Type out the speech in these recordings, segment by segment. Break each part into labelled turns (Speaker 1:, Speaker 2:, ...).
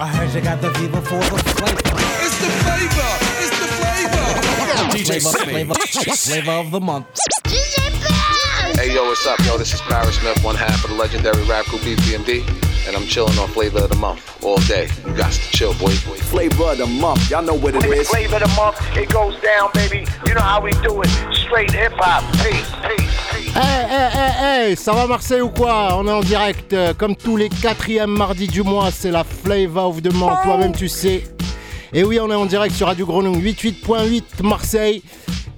Speaker 1: I heard you got the fever for the flavor.
Speaker 2: It's the flavor. It's the flavor.
Speaker 1: DJ flavor, flavor, flavor of the month.
Speaker 3: Hey yo, what's up, yo? This is Paris Smith, one half of the legendary rap group BPMD, and I'm chilling on Flavor of the Month all day. You got to chill, boy. Boy.
Speaker 4: Flavor of the month, y'all know what it is.
Speaker 5: Flavor of the month, it goes down, baby. You know how we do it. Straight hip hop. Peace, peace, peace.
Speaker 6: Hey, hey, hey, hey, ça va Marseille ou quoi? On est en direct, euh, comme tous les quatrièmes mardis du mois, c'est la Flavor of the Month, toi-même tu sais. Et oui, on est en direct sur Radio Grenouille 88.8 Marseille.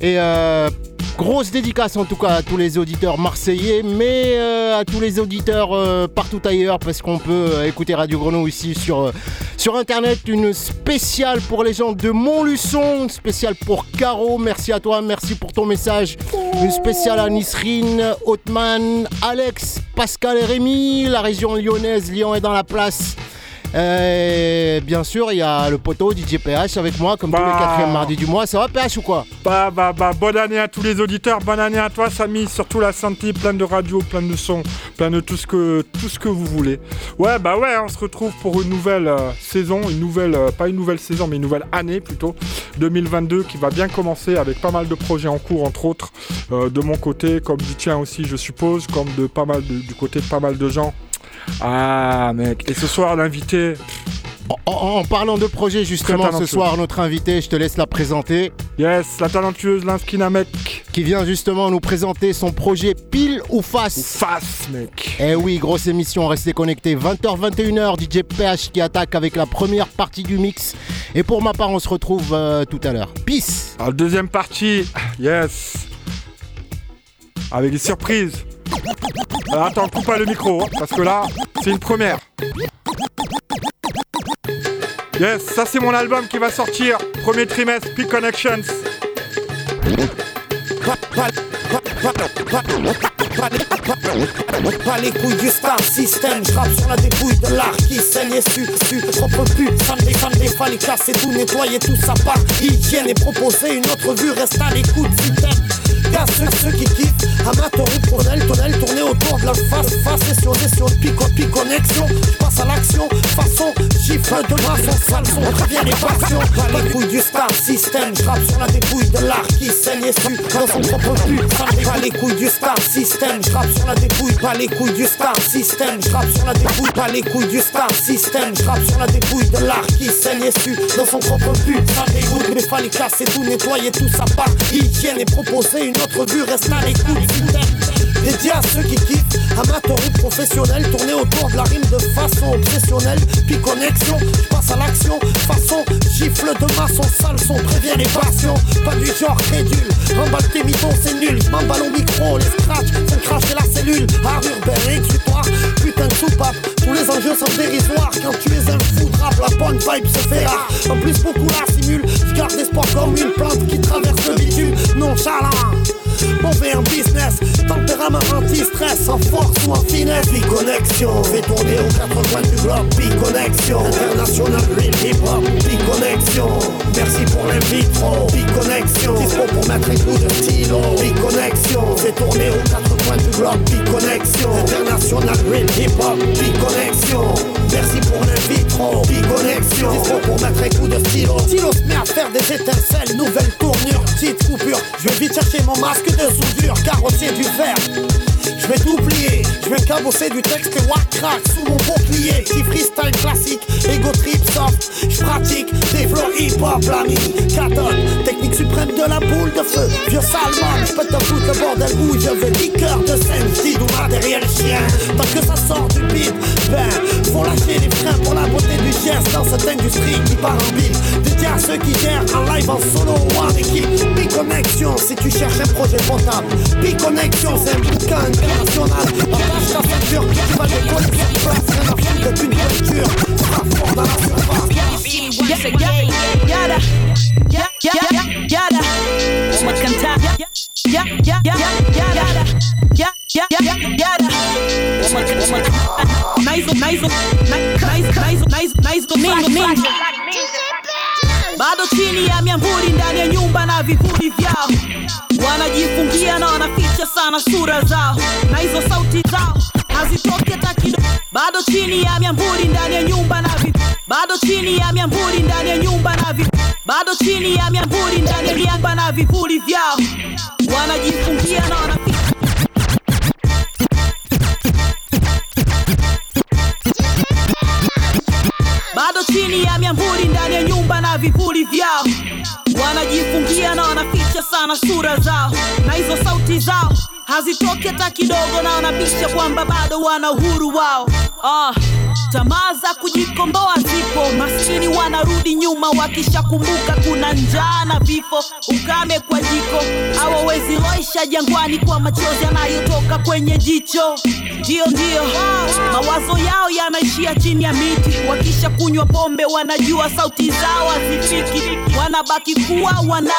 Speaker 6: Et euh, grosse dédicace en tout cas à tous les auditeurs marseillais, mais euh, à tous les auditeurs euh, partout ailleurs, parce qu'on peut euh, écouter Radio Grenouille ici sur, sur Internet. Une spéciale pour les gens de Montluçon, une spéciale pour Caro. Merci à toi, merci pour ton message. Une spéciale à Nisrine, Otman, Alex, Pascal et Rémi, la région lyonnaise. Lyon est dans la place. Euh, bien sûr, il y a le poteau DJ PH avec moi, comme tous les
Speaker 7: Bah.
Speaker 6: quatrièmes mardis du mois. Ça va PH ou quoi?
Speaker 7: Bah, bah, bah, bonne année à tous les auditeurs, bonne année à toi, Samy, surtout la santé, plein de radio, plein de sons, plein de tout ce que, tout ce que vous voulez. Ouais, bah ouais, on se retrouve pour une nouvelle euh, saison, une nouvelle, euh, pas une nouvelle saison, mais une nouvelle année plutôt, 2022, qui va bien commencer avec pas mal de projets en cours, entre autres, euh, de mon côté, comme du tien aussi, je suppose, comme de pas mal de- du côté de pas mal de gens. Ah, mec, et ce soir, l'invité,
Speaker 6: en, en- en parlant de projet, justement, ce soir, notre invité, je te laisse la présenter,
Speaker 7: yes, la talentueuse Linskina, mec,
Speaker 6: qui vient justement nous présenter son projet Pile ou Face.
Speaker 7: face, mec.
Speaker 6: Eh oui, grosse émission, restez connectés. 20h-21h, DJ PH qui attaque avec la première partie du mix. Et pour ma part, on se retrouve euh, tout à l'heure. Peace
Speaker 7: Alors, deuxième partie, yes. Avec des surprises. Alors, attends, coupe pas le micro, hein, parce que là, c'est une première. Yes, ça c'est mon album qui va sortir. Premier trimestre, Peak Connections.
Speaker 8: Pas les couilles du star system, je rappe sur la dépouille de l'art qui saigne et su, su, propre pute, samedi, samedi, fallait casser tout, nettoyer tout, ça part, hygiène et proposer une autre vue, reste à l'écoute, Gars, ceux, ceux qui kiffent, amateur ou tournel, tonnel, tourner autour de la face, face, session, session, pico, pico, connexion, passe à l'action, façon, chiffre de maçon, sale son, prévient les passions, pas les couilles du star system, je rappe sur la dépouille de l'art qui saigne et dans son propre samedi, pas les couilles du star system, je rappe sur la dépouille, pas les couilles du star system, je rappe sur la dépouille, pas les couilles du star system, je rappe sur la dépouille de l'art qui saigne et dans son propre pute, ça dégoûte, mais fallait casser tout, nettoyer tout, ça part, hygiène et proposer une autre vue, reste à l'écoute, si t'aimes. Dédié à ceux qui kiffent, amateurs ou professionnels, tourner autour de la rime de façon obsessionnelle, puis connexion, passe à l'action, façon, gifle de maçon, sale son, prévient les passions, pas du genre crédule, remballe tes mitons, c'est nul, m'emballe au micro, les scratch, font cracher la cellule, armure, belle exutoire, tous les enjeux sont dérisoires, quand tu es un fou rap, la bonne vibe se fait rare, en plus beaucoup la simulent, je garde l'espoir comme une plante qui traverse le bitume, nonchalant. Mauvais en business, tempérament anti-stress, en force ou en finesse. Biconnexion, fait tourner aux quatre coins du globe. Biconnexion, international real hip hop. Biconnexion, merci pour l'invitro. Biconnexion, dispo pour mettre un coup de stylo. Biconnexion, fait tourner aux quatre coins du globe. Biconnexion, international real hip hop. Biconnexion, merci pour l'invitro. Biconnexion, dispo pour mettre un coup de stylo. Stylo se met à faire des étincelles, nouvelle tournure, petite coupure. Je vais vite chercher mon masque de soudure, du verre. Je vais tout plier, je vais cabosser du texte et crack sous mon bouclier. Petit freestyle classique, ego trip soft. Je pratique des flows hip hop, l'ami. Technique suprême de la boule de feu. Vieux Salman, je peux te foutre le bordel où je veux. Liqueur de scène, ou derrière le chien. Tant que ça sort du beat, faut lâcher les freins pour la beauté du geste dans cette industrie qui part en bille. Dédié ceux qui gèrent en live, en solo ou en équipe. Biconnexion, si tu cherches un projet potable. Biconnexion, c'est un bouquin international. Attache ta ceinture, tu vas décoller sur place. Rien à foutre fort dans la surface.
Speaker 9: Yada, yada, yada, yada, yada. Makanta, yada, yada, yada, yada, yada, yada. Maizo, maizo, maizo, maizo, maizo, maizo, mingo, mingo. Bado chini ya miamburi ndani ya nyumba na vivuli vyao wanajifungia na wanaficha sana sura zao na hizo sauti zao hazitoki hata kidogo. Bado chini ya miamburi ndani ya nyumba na vi bado chini ya miamburi ndani ya nyumba na vi bado chini ya miamburi ndani ya miamba na vivuli vyao wanajifungia na wanapi bado chini ya miamburi ndani ya nyumba na vivuli vyao. Wanajifungia na wanaficha sana sura zao. Na hizo sauti zao hazitoki hata kidogo na wanabisha kwamba bado wana uhuru wao. Ah, tamaa za kujikomboa zipo. Maskini wanarudi nyuma wakishakumbuka kuna njaa na vifo. Ukame kwa jiko hawawezi loisha jangwani kwa machozi yanayotoka kwenye jicho. Ndio ndio mawazo yao yanaishia chini ya miti. Wakisha kunywa pombe wanajua sauti zao hazifiki. Wanabaki kuwa wana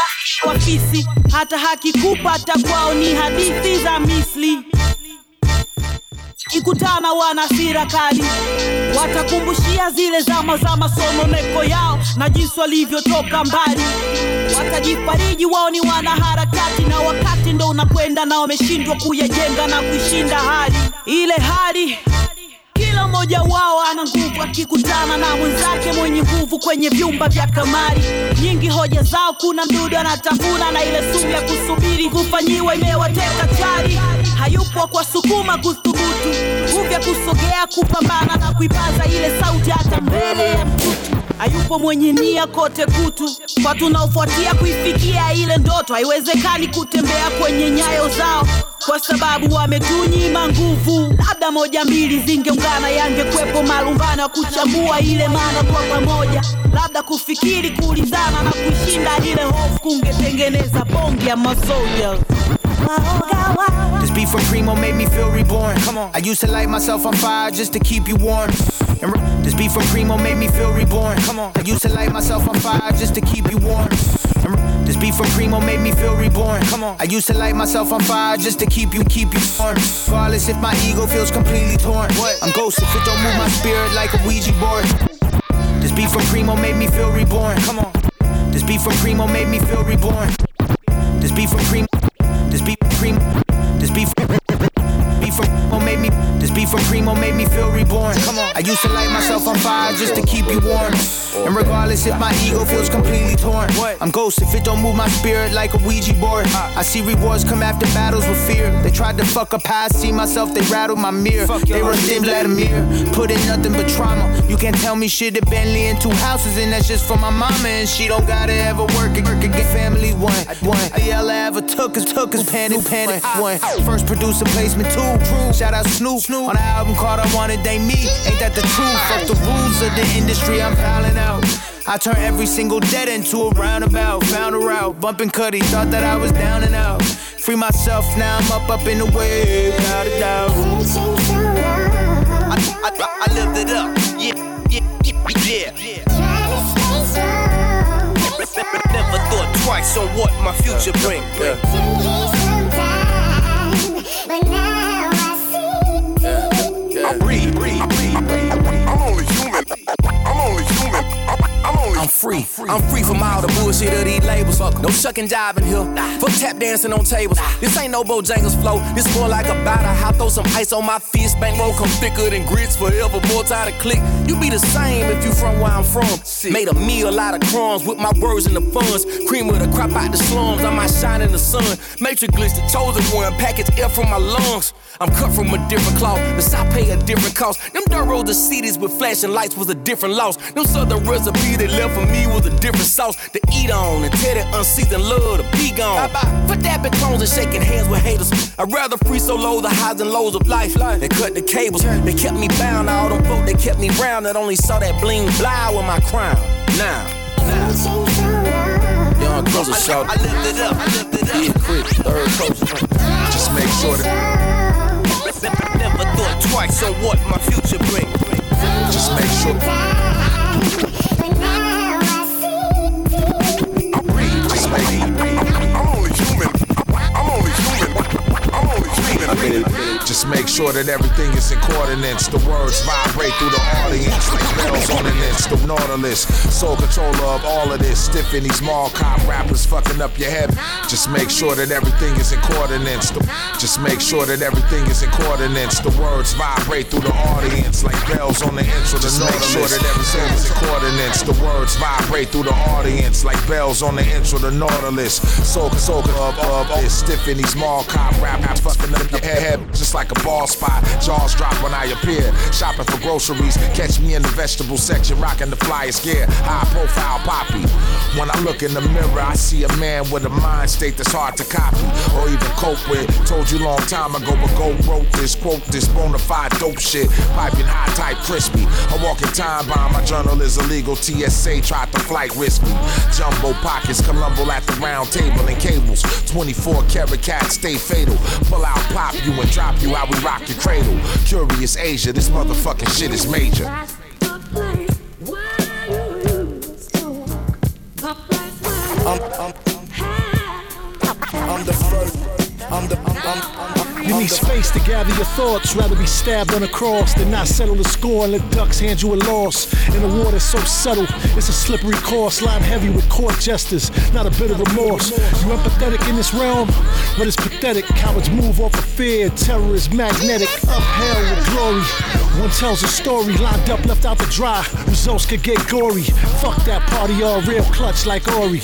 Speaker 9: wafisi hata haki kupata kwao ni hadithi za misli ikutana wana sira kali. Watakumbushia zile zama za masononeko yao na jinsi walivyotoka mbali. Watajifariji wao ni wanaharakati na wakati ndo unakwenda na wameshindwa kuyajenga na kuishinda hali. Ile hali kila mmoja wao ana nguvu akikutana na mwenzake mwenye nguvu kwenye vyumba vya kamari. Nyingi hoja zao kuna mdudu anatafuna na ile sumu ya kusubiri kufanyiwa imewateka chari hayupo kwa sukuma kuthubutu nguvu ya kusogea kupambana na kuipaza ile sauti hata mbele ya mtutu hayupo mwenye nia kote kutu. Kwa tunaofuatia kuifikia ile ndoto haiwezekani kutembea kwenye nyayo zao. Kwa sababu wametunyima nguvu. Labda moja mbili zingeungana yangekwepo malumbano ya kuchambua ile maana kwa pamoja. Labda kufikiri kuulizana na kushinda ile hofu kungetengeneza bonge ya masoja
Speaker 10: This beat from Primo made me feel reborn. Come on. I used to light myself on fire just to keep you warm. And r- this beat from Primo made me feel reborn. Come on. I used to light myself on fire just to keep you warm. And r- this beat from Primo made me feel reborn. Come on. I used to light myself on fire just to keep you, keep you warm. Regardless if my ego feels completely torn. What? I'm ghost if it don't move my spirit like a Ouija board. This beat from Primo made me feel reborn. Come on. This beat from Primo made me feel reborn. This beat from Primo. This beef cream. This beef. This beat from Primo made me feel reborn. Come on. I used to light myself on fire just to keep you warm. And regardless if my ego feels completely torn. I'm ghost if it don't move my spirit like a Ouija board. I see rewards come after battles with fear. They tried to fuck up how I see myself, they rattled my mirror. They rushed in Vladimir, put in nothing but trauma. You can't tell me shit at Bentley and two houses, and that's just for my mama. And she don't gotta ever work and work again. Family one, one. All I ever took is took is panic, panic one. First producer placement two. Shout out Snoop on the album called I Wanted They Me. Ain't that the truth? Fuck the rules of the industry, I'm piling out. I turn every single dead into a roundabout. Found a route, bumping Cuddy, thought that I was down and out. Free myself, now I'm up, up in the wave, without a doubt. I, I, I, lived it up, yeah, yeah, yeah. Never thought twice on what my future bring.
Speaker 11: I
Speaker 2: free. I'm free from all the bullshit of these labels. No shucking jiving here. Fuck tap dancing on tables. This ain't no Bojangles flow. This more like a batter. I throw some ice on my fist. Bankroll come thicker than grits forever. More time to click. You be the same if you from where I'm from. Made a meal out of crumbs with my words and the funds. Cream of the crop out the slums. I might shine in the sun. Matrix glitch the chosen one. Package air from my lungs. I'm cut from a different cloth. The South pay a different cost. Them dirt roads of cities with flashing lights was a different loss. Them southern recipe they left for me was a different sauce to eat on. And tell that unseasoned love to be gone. For dapping clones and shaking hands with haters. I'd rather free solo the highs and lows of life than cut the cables. They kept me bound. All them folk they kept me round that only saw that bling blah with my crown. Now. Young Cruiser shout. I lived it up. I lived it up. Yeah, quick. Third coast. Just make sure that.
Speaker 10: Never thought twice on what my future bring.
Speaker 2: Just make sure.
Speaker 11: I'm only human. I'm only human. I'm only human.
Speaker 2: Just make sure
Speaker 11: that everything is in coordinates. The words vibrate through the audience like bells on an inch. The Nautilus, sole controller of all of this. Stiffing these mall cop rappers fucking up your head. Just make sure that everything is in coordinates. The- just make sure that everything is in coordinates. The words vibrate through the audience like bells on the intro. The Just make sure that everything is in coordinates. The words vibrate through the audience like bells on the intro. The Nautilus, soaking, soaking of all of this. Stiffing these mall cop rappers fucking up your head just like a ball spot. Jaws drop when I appear. Shopping for groceries, catch me in the vegetable section, rocking the flyest gear. High profile poppy. When I look in the mirror, I see a man with a mind state that's hard to copy or even cope with. Told you long time ago, but go wrote this, quote this, bona fide dope shit. Piping high type crispy. I walk in time bomb, my journal is illegal. TSA tried to flight risk me. Jumbo pockets, Columbo at the round table and cables. 24 karat stay fatal. Pull out, pop you and drop you, how we rock your cradle. Curious Asia, this motherfucking shit is major.
Speaker 4: I'm, I'm, I'm the first. I'm the. I'm, I'm,
Speaker 12: You need space to gather your thoughts. Rather be stabbed on a cross than not settle the score and let ducks hand you a loss. In a war that's so subtle, it's a slippery course. Line heavy with court jesters, not a bit of remorse. You empathetic in this realm? What is pathetic? Cowards move off of fear. Terror is magnetic. Upheld with glory. One tells a story, lined up, left out to dry. Results could get gory. Fuck that party, all real clutch like Ori.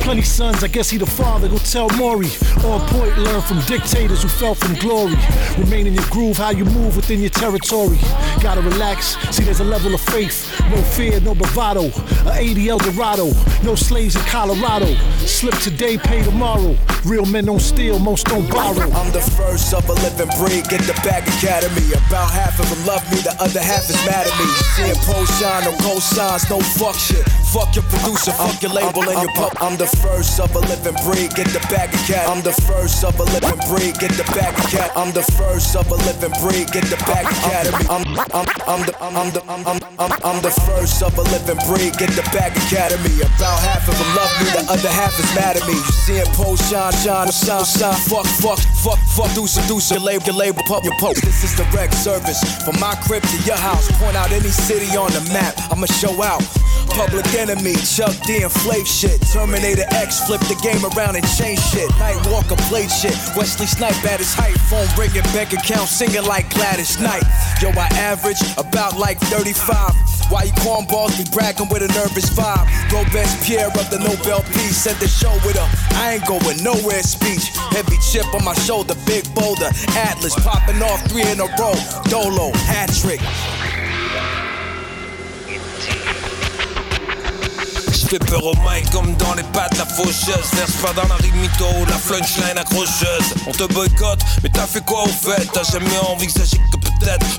Speaker 12: Plenty sons, I guess he the father, go tell Maury. On point, learn from dictators who fell from glory. Remain in your groove, how you move within your territory. Gotta relax, see there's a level of faith. No fear, no bravado. A 80 El Dorado, no slaves in Colorado. Slip today, pay tomorrow. Real men don't steal, most don't borrow.
Speaker 4: I'm the first of a living breed. Get the back academy. About half of them love me, the other half is mad at me. Seeing pose shine, no cosigns, no fuck shit. Fuck your producer, fuck your label and your pup. I'm the first of a living breed. Get the back academy. I'm the first of a living breed. Get the back academy. I'm the first of a living breed. Get the back academy. I'm I'm I'm the I'm I'm I'm I'm, I'm the first of a living breed. Get the back academy. About half of them love me, the other half is mad at me. You seeing pose shine, shine, shine, shine. Fuck, fuck, fuck, fuck, do some, seduce your label, your label, pub, your post. This is direct service from my crib to your house. Point out any city on the map. I'ma show out. Public enemy, Chuck D and Flav shit. Terminator X, flip the game around and change shit. Night Walker played shit. Wesley Snipe at his height. Phone ringing, bank account singing like Gladys Knight. Yo, I average about like 35. Why you cornballs be bragging with a nervous vibe? Robespierre of the Nobel Peace sent the show with a I ain't going nowhere speech. Heavy chip on my shoulder, big boulder. Atlas popping off three in a row. Dolo, hat trick.
Speaker 13: Je peur au mic comme dans les pattes la faucheuse. Verse pas dans la rime mytho ou la flunchline accrocheuse. On te boycotte, mais t'as fait quoi au fait? T'as jamais envisagé que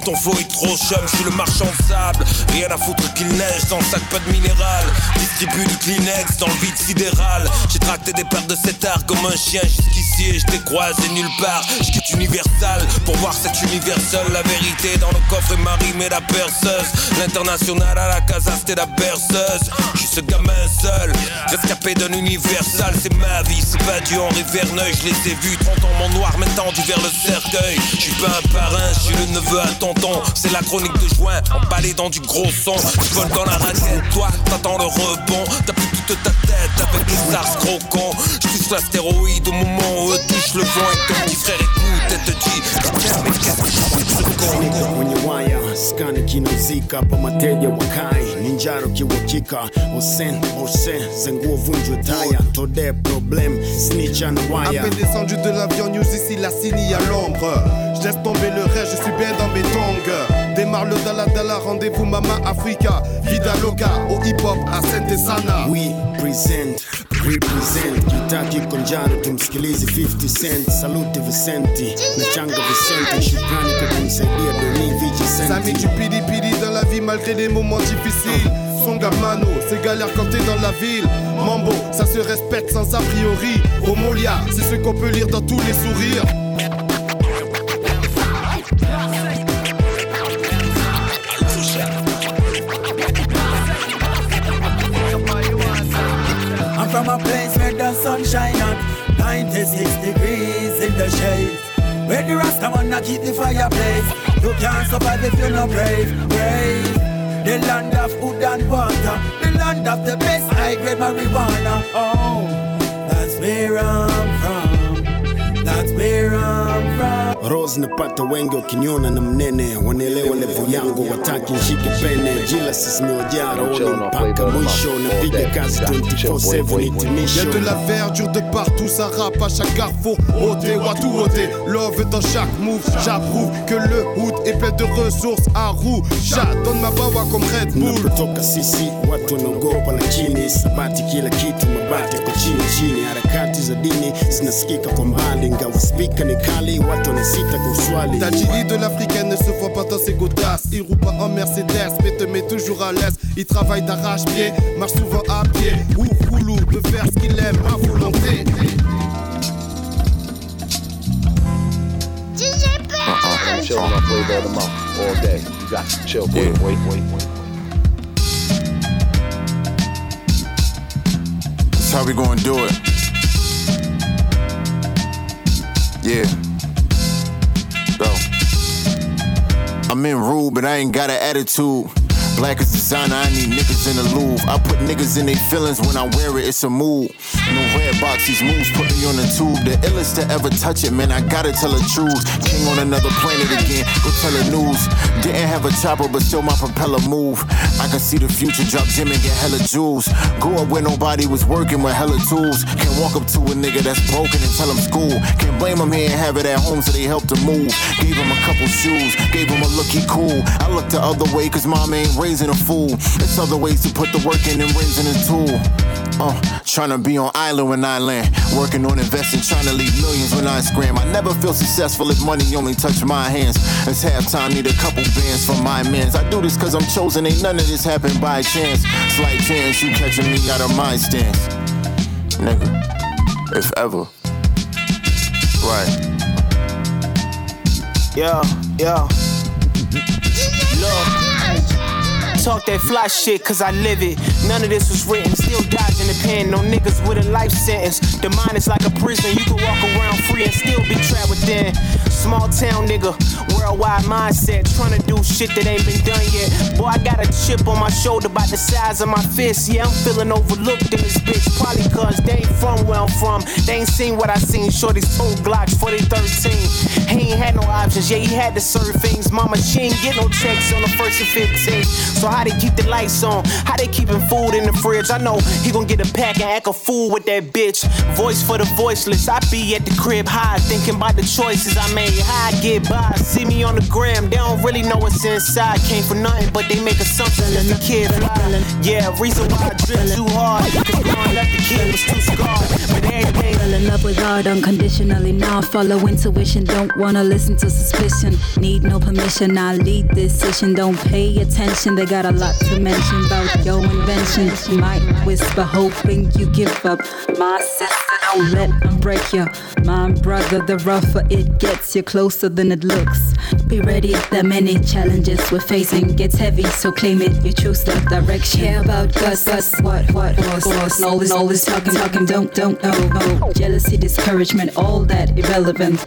Speaker 13: ton flow est trop chum Je suis le marchand de sable, rien à foutre qu'il neige Dans sac pas de minéral, distribue du Kleenex dans le vide sidéral. J'ai tracté des paires de cet art comme un chien jusqu'ici Et je t'ai croisé nulle part, je Universal Pour voir cet univers seul, la vérité dans le coffre et Marie mais la perceuse. L'international à la casa c'était la berceuse. Je suis ce gamin seul, rescapé d'un universal, c'est ma vie, c'est pas du Henri Verneuil, je les ai vus, 30 ans mon noir, du vers le cercueil. Je suis pas un parrain, je suis le neveu c'est la chronique de juin, emballé dans du gros son. Je vole dans la raquette, toi t'attends le rebond, t'as plus toute ta tête avec les ars gros con. Je touche l'astéroïde au moment où eux touchent le fond et ton petit frère écoute et te dit, mais qu'est-ce que con
Speaker 14: kwenye waya skani kinazika hapa mateja wakai. Ni njaro kiwakika osen osen zenguo vunjwe taya tode problem snitcha na
Speaker 15: À
Speaker 14: waya
Speaker 15: peine descendu de l'avion, news ici, la signe à l'ombre. Je laisse tomber le reste, je suis bien dans mes tongs. Démarre le Dala Dala, rendez-vous Mama Africa. Vida Loca, au hip hop, à Sainte Sana.
Speaker 14: we present represent kitaki konjaro tumsikilize 50 cent salute Vicenti na changa Vicenti shukrani kwa kunisaidia doni Vicenti
Speaker 15: du pili pili dans la vie malgré les moments difficiles. Son gamano, c'est galère quand t'es dans la ville. Mambo, ça se respecte sans a priori. Homolia, c'est ce qu'on peut lire dans tous les sourires.
Speaker 16: I'm from a place where the sun shine on 96 degrees in the shade Where the Rasta man a keep the fire blaze. You can't survive if you're not brave, brave. The land of food and water, the land of the best high grade marijuana. Oh, that's where I'm from. That's where I'm from.
Speaker 14: Rose napata wengi wakiniona na mnene, wanaelewa levo yangu, wataki nshike pene. Jila sisi miwajaa rohoni mpaka mwisho, napiga kazi 24/7
Speaker 15: Y'a de la verdure de partout, ça rappe à chaque carrefour. Ôté, watu ôté, love dans chaque move. J'approuve que le hood est plein de ressources à roue. J'adonne ma bawa comme Red Bull.
Speaker 14: Tunapotoka sisi watu wanaogopa na chini, sabati kila kitu, mabati yako chini chini. Harakati za dini zinasikika kwa mbali, ingawa spika ni kali, watu wanasita kwa uswali.
Speaker 15: Tajiri de l'africaine ne se voit pas dans ses godasses. Il roule pas en Mercedes, mais te met toujours à l'aise. Il travaille d'arrache-pied, marche souvent à pied. Ou roulou, peut faire ce qu'il aime à volonté.
Speaker 3: I'm chilling on flavor of the month all day. You got to chill, boy. Wait, wait, wait.
Speaker 17: That's how we gonna do it. Yeah. Go. I'm in rude, but I ain't got an attitude. Black as designer, I need niggas in the Louvre. I put niggas in their feelings when I wear it, it's a mood. No red box, these moves put me on the tube. The illest to ever touch it, man, I gotta tell the truth. King on another planet again, go tell the news. Didn't have a chopper, but still my propeller move. I can see the future, drop gym and get hella jewels. Grew up where nobody was working with hella tools. Can't walk up to a nigga that's broken and tell him school. Can't blame him, he ain't have it at home, so they helped him move. Gave him a couple shoes, gave him a look, he cool. I look the other way, cause mom ain't raising a fool. It's other ways to put the work in and raising a tool. Uh, trying to be on island when I land. Working on investing, trying to leave millions when I scram. I never feel successful if money only touch my hands. It's halftime, need a couple bands from my mans. I do this cause I'm chosen, ain't none of this happen by chance. Slight chance, you catching me out of my stance. Nigga, if ever. Right.
Speaker 18: Yeah, yeah. Look. Talk that fly shit, cause I live it. None of this was written, still dodging the pen. No niggas with a life sentence. The mind is like a prison, you can walk around free and still be trapped within. Small town nigga, worldwide mindset. Trying to do shit that ain't been done yet. Boy, I got a chip on my shoulder about the size of my fist. Yeah, I'm feeling overlooked in this bitch. Probably cause they ain't from where I'm from. They ain't seen what I seen. Shorty's two Glocks for they 13. He ain't had no options, yeah, he had to serve things. Mama, she ain't get no checks on the first and 15. So how they keep the lights on? How they keeping food in the fridge? I know he gon' get a pack and act a fool with that bitch. Voice for the voiceless. I be at the crib high, thinking about the choices I made. How I get by. See me on the gram, they don't really know what's inside. Came for nothing, but they make assumptions that the kid fly. Yeah, reason why I drip too hard. Cause gone left the kid was too scarred. But every day
Speaker 19: Fell in love with God unconditionally. Now I follow intuition. Don't wanna listen to suspicion. Need no permission. I lead this. Don't pay attention. They got a lot to mention about your inventions. You might whisper, hoping you give up. My sister, don't let them break you. My brother, the rougher it gets, you're closer than it looks. Be ready. The many challenges we're facing gets heavy, so claim it. You choose the direction. Care about us, us, what, what, was, was. all this talking, talking. Don't, don't know. No. Jealousy, discouragement, all that irrelevant.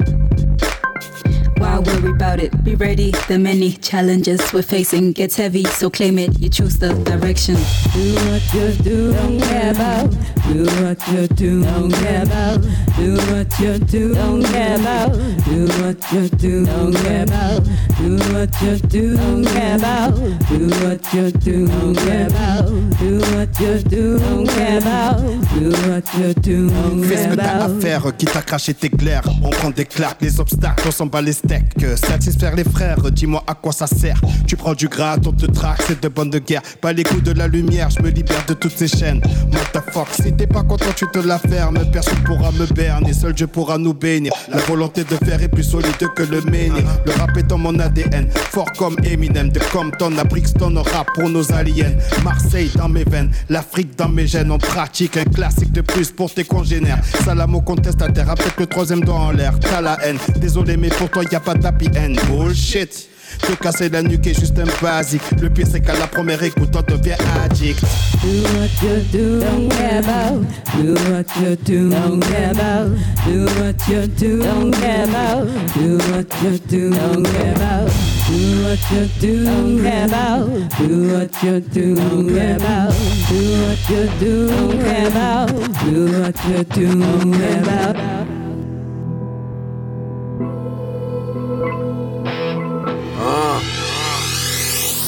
Speaker 19: Why worry about it? Be ready. The many challenges we're facing gets heavy, so claim it. You choose the direction. Do what you do, don't care about. Do what you do, don't care about. Do what you do, don't care about. Do what you do, don't care about. Do what you do, don't care about. Do what you do, don't care about. Do what you do, don't care about. Do what you do, don't
Speaker 15: Fais ce
Speaker 19: care
Speaker 15: que t'as à
Speaker 19: about.
Speaker 15: faire, quitte à cracher tes glaires. On prend des claques, les obstacles, on s'en bat les steaks. Satisfaire les frères, dis-moi à quoi ça sert. Tu prends du gras, on te traque, c'est de bonne de guerre. Pas les coups de la lumière, je me libère de toutes ces chaînes. What the fuck, si t'es pas content, tu te la fermes. Personne pourra me berner, seul Dieu pourra nous bénir. La volonté de faire est plus solide que le menhir. Le rap est dans mon ADN, fort comme Eminem. De Compton à Brixton, on rap pour nos aliens. Marseille dans mes veines, l'Afrique dans mes gènes. On pratique un classique de plus pour tes congénères. Salamo contestataire avec le troisième doigt en l'air. T'as la haine, désolé, mais pour toi y a pas d'happy end. Bullshit.
Speaker 20: Te casser la nuque est juste un basique. Le pire c'est qu'à la première écoute, on devient addict.
Speaker 21: Do what you do, don't care about. Do what you do, don't care about. Do what you do, don't care about. Do what you do, don't care about. Do what you do, don't care about. Do what you do, don't care about. Do what you do, don't care about. Do what you do, don't care about.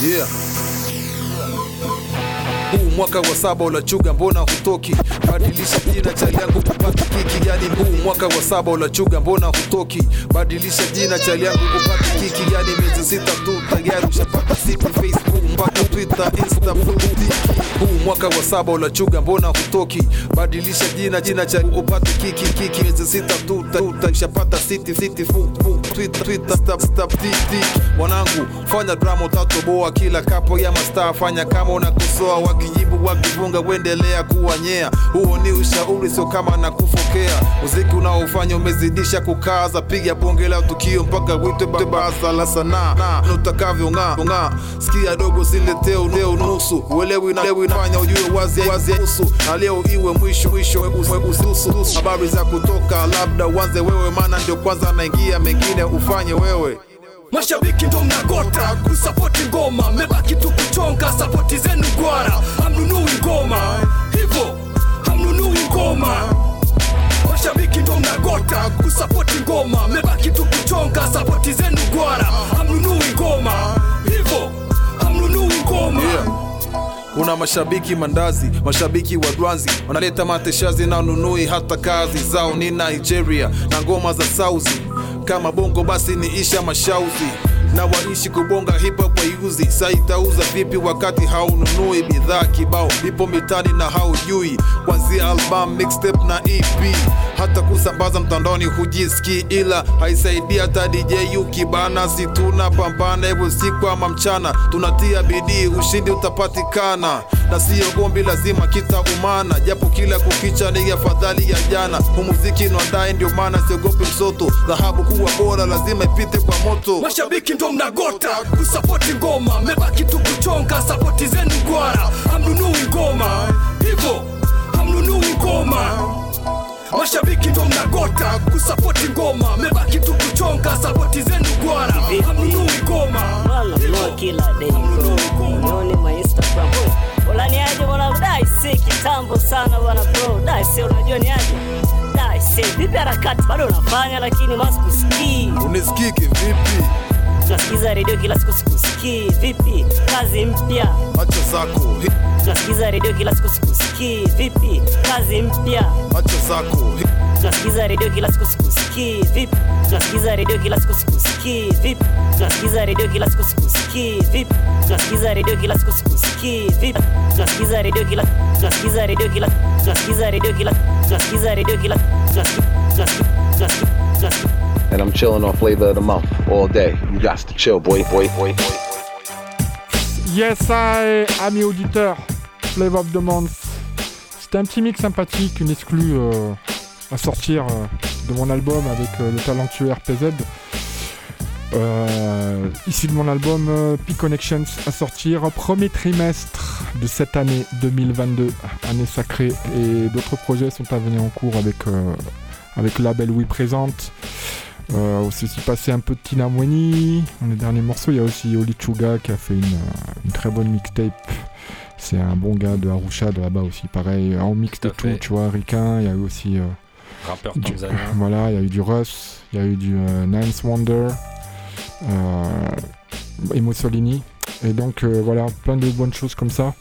Speaker 15: Yeah. Mwaka wa saba ulachuga, mbona hutoki? Badilisha jina chali yangu kupata kiki. Yani huu mwaka wa saba ulachuga, mbona hutoki? Badilisha jina chali yangu kupata kiki. Yani miezi sita tu tayari ushapata siku Facebook mpaka Twitter, Insta. Huu mwaka wa saba ulachuga, mbona hutoki? Badilisha jina jina chali upate kiki kiki. Miezi sita tu tayari ushapata city city Facebook, Twitter, Twitter, stop stop. Mwanangu fanya drama utatoboa kila kapo ya mastaa, fanya kama unakosoa wakijibu wakivunga, uendelea kuwanyea. Huo ni ushauri, sio kama na kufokea. Muziki unaofanya umezidisha kukaza, piga bonge la tukio mpaka witwe baraza la sanaa na utakavyo ng'aa ng'aa. Sikia dogo, siletee leo nusu, uelewi na lewi nafanya ujue wazi wazi nusu, na leo iwe mwisho mwisho, mwegususu habari za kutoka, labda uanze wewe, maana ndio kwanza naingia, mengine ufanye wewe.
Speaker 22: Mashabiki ndo mnagota kusapoti ngoma, mebaki tu kuchonga sapoti zenu gwara, hamnunui ngoma hivo, hamnunui ngoma. Mashabiki ndo mnagota kusapoti ngoma, mebaki tu kuchonga sapoti zenu gwara, hamnunui ngoma hivo, hamnunui ngoma.
Speaker 15: Yeah. Kuna mashabiki mandazi, mashabiki wa dwanzi wanaleta mateshazi na nunui hata kazi zao. Ni Nigeria na ngoma za sauzi kama bongo basi ni isha mashauzi na waishi kubonga hip hop waiuzi sa vipi wakati haununui bidhaa kibao? Ipo mitani na haujui. Kwanzia album mixtape na EP hata kusambaza mtandaoni hujiski ila haisaidia hata DJ ukibana si tuna pambana hivyo siku ama mchana. Tunatia bidii ushindi utapatikana. Na siyo gombi lazima kitaumana. Japo kila kukicha ni afadhali ya jana. Humuziki nwandae ndio maana siogopi msoto. Dhahabu kuwa bora lazima ipite kwa moto.
Speaker 22: Mashabiki ndo mnagota kusapoti ngoma, mebaki tu kuchonga sapoti zenu gwara, hamnunui ngoma. Hivyo, hamnunui ngoma. Mashabiki ndo mnagota kusapoti ngoma, mebaki tu kuchonga sapoti zenu gwara, hamnunui ngoma.
Speaker 23: Kitambo sana bwana bro, dai unajua ni aje? Dai vipi harakati? Bado unafanya, lakini maskusikii
Speaker 15: Unisikii kivipi?
Speaker 23: Tunasikiza redio kila siku sikusikii, vipi kazi mpya?
Speaker 15: Acha zako
Speaker 23: Tunasikiza redio kila siku sikusikii, vipi kazi mpya?
Speaker 15: Acha zako
Speaker 23: Tunasikiza redio kila siku sikusikii, vipi? Tunasikiza redio kila siku sikusikii, vipi? Tunasikiza redio kila siku sikusikii, vipi? Tunasikiza redio kila siku sikusikii, vipi? Tunasikiza redio kila tunasikiza redio kila tunasikiza redio kila tunasikiza redio kila tunasikiza tunasikiza
Speaker 3: And I'm chilling on flavor of the month all day. You chill, boy, boy, boy, boy.
Speaker 7: Yes, I, amis auditeurs, Flavor of the Month. C'était un petit mix sympathique, une exclue euh, à sortir euh, de mon album avec euh, le talentueux RPZ. Issu de mon album P-Connections à sortir premier trimestre de cette année 2022, année sacrée, et d'autres projets sont à venir en cours avec, avec le label We Présente. Euh, on s'est aussi passé un peu de Tina Mweni. Dans les derniers morceaux, il y a aussi Oli Chuga qui a fait une, euh, une très bonne mixtape. C'est un bon gars de Arusha de là-bas aussi, pareil. En mix de
Speaker 24: Tout
Speaker 7: tu vois, ricain. Il y a eu aussi. euh,
Speaker 24: Rappeur
Speaker 7: du-. Voilà, il y a eu du Russ, il y a eu du euh, Nance Wonder, euh, et Mussolini. Et donc euh, voilà, plein de bonnes choses comme ça.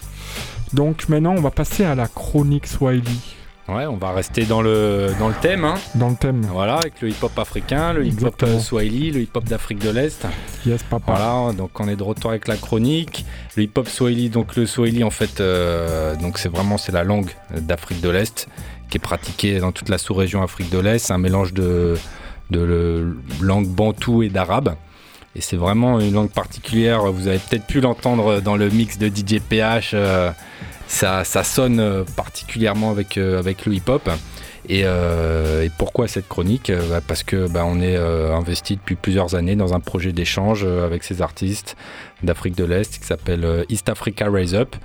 Speaker 7: Donc maintenant, on va passer à la chronique Swahili.
Speaker 24: Ouais, on va rester dans le, dans le thème. hein.
Speaker 7: Dans le thème.
Speaker 24: Voilà, avec le hip-hop africain, le hip-hop euh, swahili, le hip-hop d'Afrique de l'Est.
Speaker 7: Yes, papa.
Speaker 24: Voilà, donc on est de retour avec la chronique. Le hip-hop swahili, donc le swahili en fait, euh, donc c'est vraiment c'est la langue d'Afrique de l'Est qui est pratiquée dans toute la sous-région Afrique de l'Est. C'est un mélange de, de le- langue bantou et d'arabe. Et c'est vraiment une langue particulière. Vous avez peut-être pu l'entendre dans le mix de DJ PH. euh, ça, sonne euh, particulièrement avec, euh, avec le hip-hop. Et, euh, pourquoi cette chronique bah, Parce que bah, est investi depuis plusieurs années dans un projet d'échange avec ces artistes d'Afrique de l'Est qui s'appelle East Africa Rise Up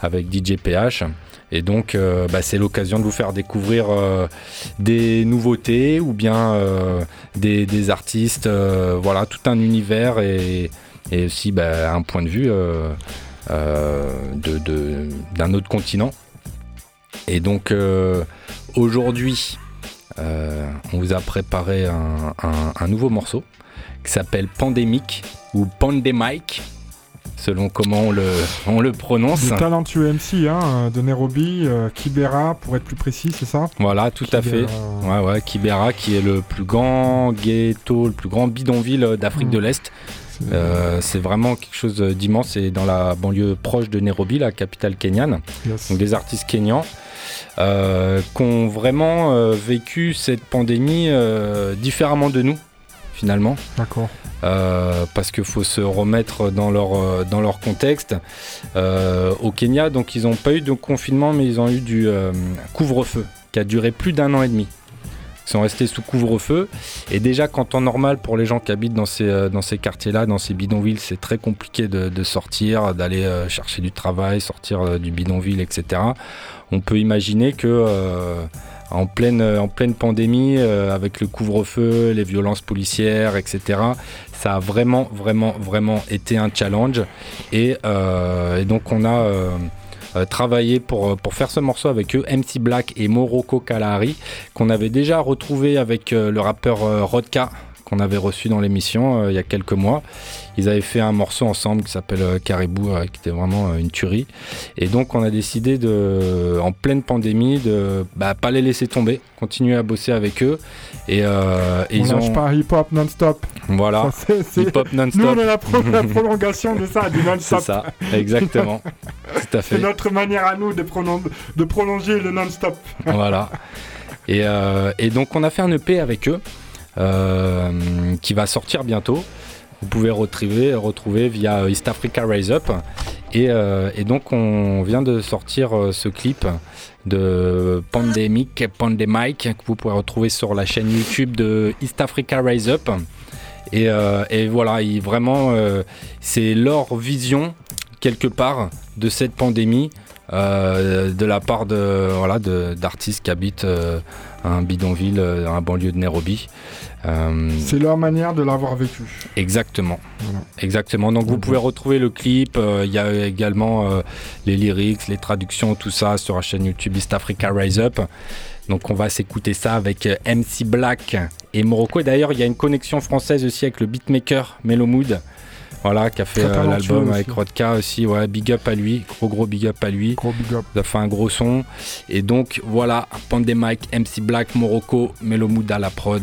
Speaker 24: avec DJ PH. Et donc, bah, c'est l'occasion de vous faire découvrir des nouveautés ou bien des, artistes, voilà, tout un univers et, aussi un point de vue de- de- d'un autre continent. Et donc, euh, aujourd'hui, euh, on vous a préparé un, un- un nouveau morceau qui s'appelle Pandémique ou Pandemic, selon comment on le, on le prononce.
Speaker 7: Du talentueux MC hein, de Nairobi, euh, Kibera pour être plus précis, c'est ça?
Speaker 24: Voilà, tout à fait. Ouais, ouais, Kibera, qui est le plus grand ghetto, le plus grand bidonville euh, d'Afrique de l'Est. Euh, c'est vraiment quelque chose d'immense. C'est dans la banlieue proche de Nairobi, la capitale kenyane.
Speaker 7: Yes.
Speaker 24: Donc des artistes kenyans euh, qui ont vraiment euh, vécu cette pandémie différemment de nous, finalement.
Speaker 7: D'accord.
Speaker 24: Euh, parce qu'il faut se remettre dans leur, dans leur contexte. Euh, au Kenya, donc ils n'ont pas eu de confinement, mais ils ont eu du euh, couvre-feu qui a duré plus d'un an et demi. Sont restés sous couvre-feu. Et déjà, qu'en temps normal, pour les gens qui habitent dans ces, euh, dans ces quartiers-là, dans ces bidonvilles, c'est très compliqué de, sortir, d'aller euh, chercher du travail, sortir euh, du bidonville, etc. On peut imaginer que en, pleine, pandémie, avec le couvre-feu, les violences policières, etc., ça a vraiment, vraiment, vraiment été un challenge. Et donc, on a. euh, euh, travaillé pour, pour faire ce morceau avec eux, MC Black et Morocco Kalahari, qu'on avait déjà retrouvé avec euh, le rappeur euh, Rodka, qu'on avait reçu dans l'émission euh, il y a quelques mois. Ils avaient fait un morceau ensemble qui s'appelle euh, Caribou, euh, qui était vraiment euh, une tuerie. Et donc on a décidé de, en pleine pandémie, de bah, pas les laisser tomber, continuer à bosser avec eux. Et, euh, et
Speaker 7: on
Speaker 24: ils ont
Speaker 7: pas hip-hop non-stop.
Speaker 24: voilà,
Speaker 7: c'est- c'est-
Speaker 24: hip-hop non-stop.
Speaker 7: Nous, on a la, pro- la prolongation de ça, du
Speaker 24: C'est
Speaker 7: non-stop.
Speaker 24: ça, exactement. Tout à fait.
Speaker 7: C'est notre manière à nous de, prolon- de prolonger le non-stop.
Speaker 24: voilà. Et, euh, et donc on a fait un EP avec eux euh, qui va sortir bientôt. Vous pouvez retrouver, retrouver via East Africa Rise Up. Et, euh, et donc on vient de sortir euh, ce clip de Pandemic, Pandemic que vous pourrez retrouver sur la chaîne YouTube de East Africa Rise Up. Et, euh, et voilà, il- vraiment, euh, c'est leur vision quelque part de cette pandémie euh, de la part de voilà d'artistes qui habitent euh, un bidonville, euh, un banlieue de Nairobi. Euh,
Speaker 7: C'est leur manière de l'avoir vécu.
Speaker 24: Exactement. Exactement. Donc vous pouvez retrouver le clip. euh, Il y a également euh, les lyrics, les traductions, tout ça sur la chaîne YouTube East Africa Rise Up. Donc on va s'écouter ça avec MC Black et Morocco. Et d'ailleurs il y a une connexion française aussi avec le beatmaker Melo Mood. Voilà, qui a fait euh, l'album avec Rodka aussi. Ouais, big up à lui. Gros gros big up à lui.
Speaker 7: Gros big up.
Speaker 24: Il a fait un gros son. Et donc voilà, Pandemic, MC Black, Morocco, Melo Mood à la prod.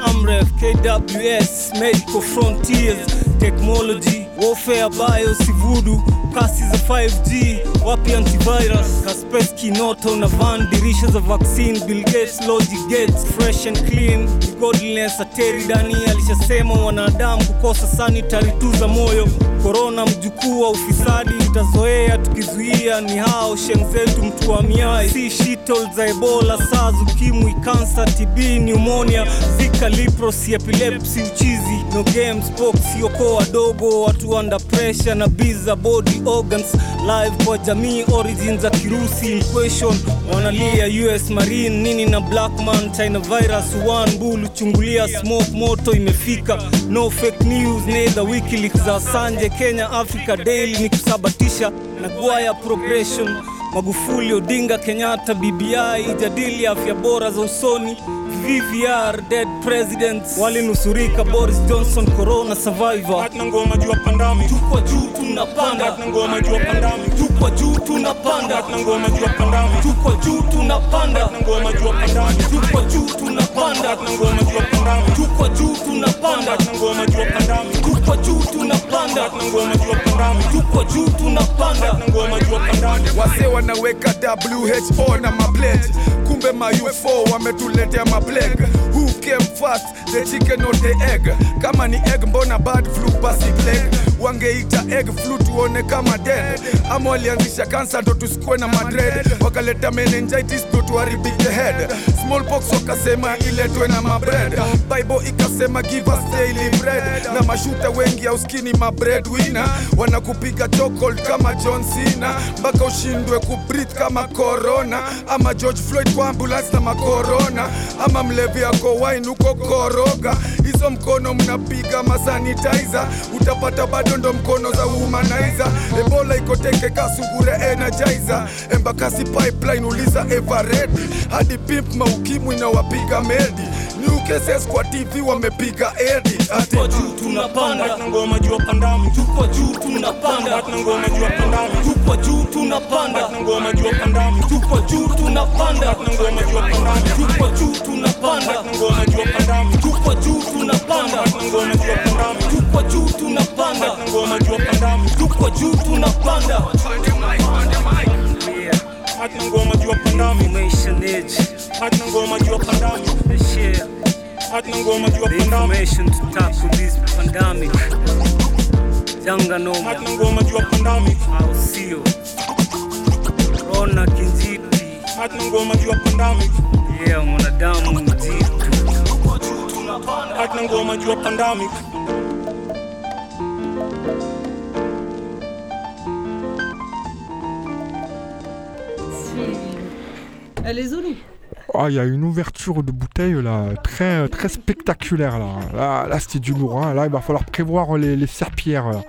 Speaker 25: I'm ref KWS, made for frontiers. Technology Warfare Bio Sivudu kasi za 5G wapi antivirus? Kaspes kinoto na van dirisha za vaccine Bill Gates Logic Gates fresh and clean godliness ateri dani alishasema wanadamu kukosa sanitary tu za moyo. Korona mjukuu wa ufisadi itazoea tukizuia ni hao sheng zetu mtuamiai si shitol za ebola saz ukimwi kansa tb pneumonia zika lipros epilepsy uchizi. No games pox okoa wadogo, watu under pressure na biza body organs. Live kwa jamii origin za kirusi equation wanalia us marine nini na black man china virus one. Bulu chungulia smoke moto imefika. No fake news neither wikileaks za sanje. Kenya africa daily ni kusabatisha. Na gwaya progression. Magufuli odinga kenyatta bbi ijadili afya bora za usoni
Speaker 22: VVR dead president walinusurika Boris Johnson corona survivor. Ngoma juu pandami. Tuko juu tunapanda. Ngoma juu pandami. tuko juu tunapanda na ngoma juu pandami tuko juu tunapanda na ngoma juu pandami tuko juu tunapanda na ngoma juu pandami tuko juu tunapanda na ngoma juu pandami tuko juu tunapanda na ngoma juu pandami tuko juu tunapanda na ngoma juu pandami
Speaker 26: wase wanaweka who na mablet kumbe ma ufo wametuletea mableg who came first the chicken or the egg kama ni egg mbona bad flu basi plague wangeita egg flu tuone kama dead. Ama walianzisha kansa ndo tusikuwe na madred. Wakaleta meningitis ndo tuharibike head. Smallpox wakasema iletwe na mabred. Bible ikasema give us daily bread. Na mashuta wengi auskini mabred wina wanakupiga chokold kama john cena. Mpaka ushindwe kubreathe kama corona. Ama george floyd kwa ambulance na makorona. Ama mlevi ako wine huko koroga. Hizo mkono mnapiga masanitizer utapata bado ndo mkono za humanizer ebola ikoteke kasugure energizer embakasi pipeline uliza evered hadi pimp maukimwi na wapiga medi new cases kwa tv wamepiga edi ati
Speaker 22: tuko juu tunapanda ngoma juu pandami tuko juu tunapanda ngoma juu pandami tuko juu tunapanda ngoma juu pandami tuko juu tunapanda ngoma juu pandami tuko juu tunapanda ngoma juu pandami tuko juu tunapanda ngoma juu pandami tuko juu tunapanda ngoma juu pandami tuko juu tunapanda hata ngoma juu pandami hata ngoma juu pandami hata ngoma juu pandami information to tackle this pandemic janga noma hata ngoma juu pandami au sio corona kinjiti hata ngoma juu pandami yeah mwanadamu mjitu hata ngoma juu pandami
Speaker 27: Elle est.
Speaker 7: Ah, il y a une ouverture de bouteille là, très, très spectaculaire là. Là, là c'était du lourd. hein. Là, il va falloir prévoir les, les serpillères. là.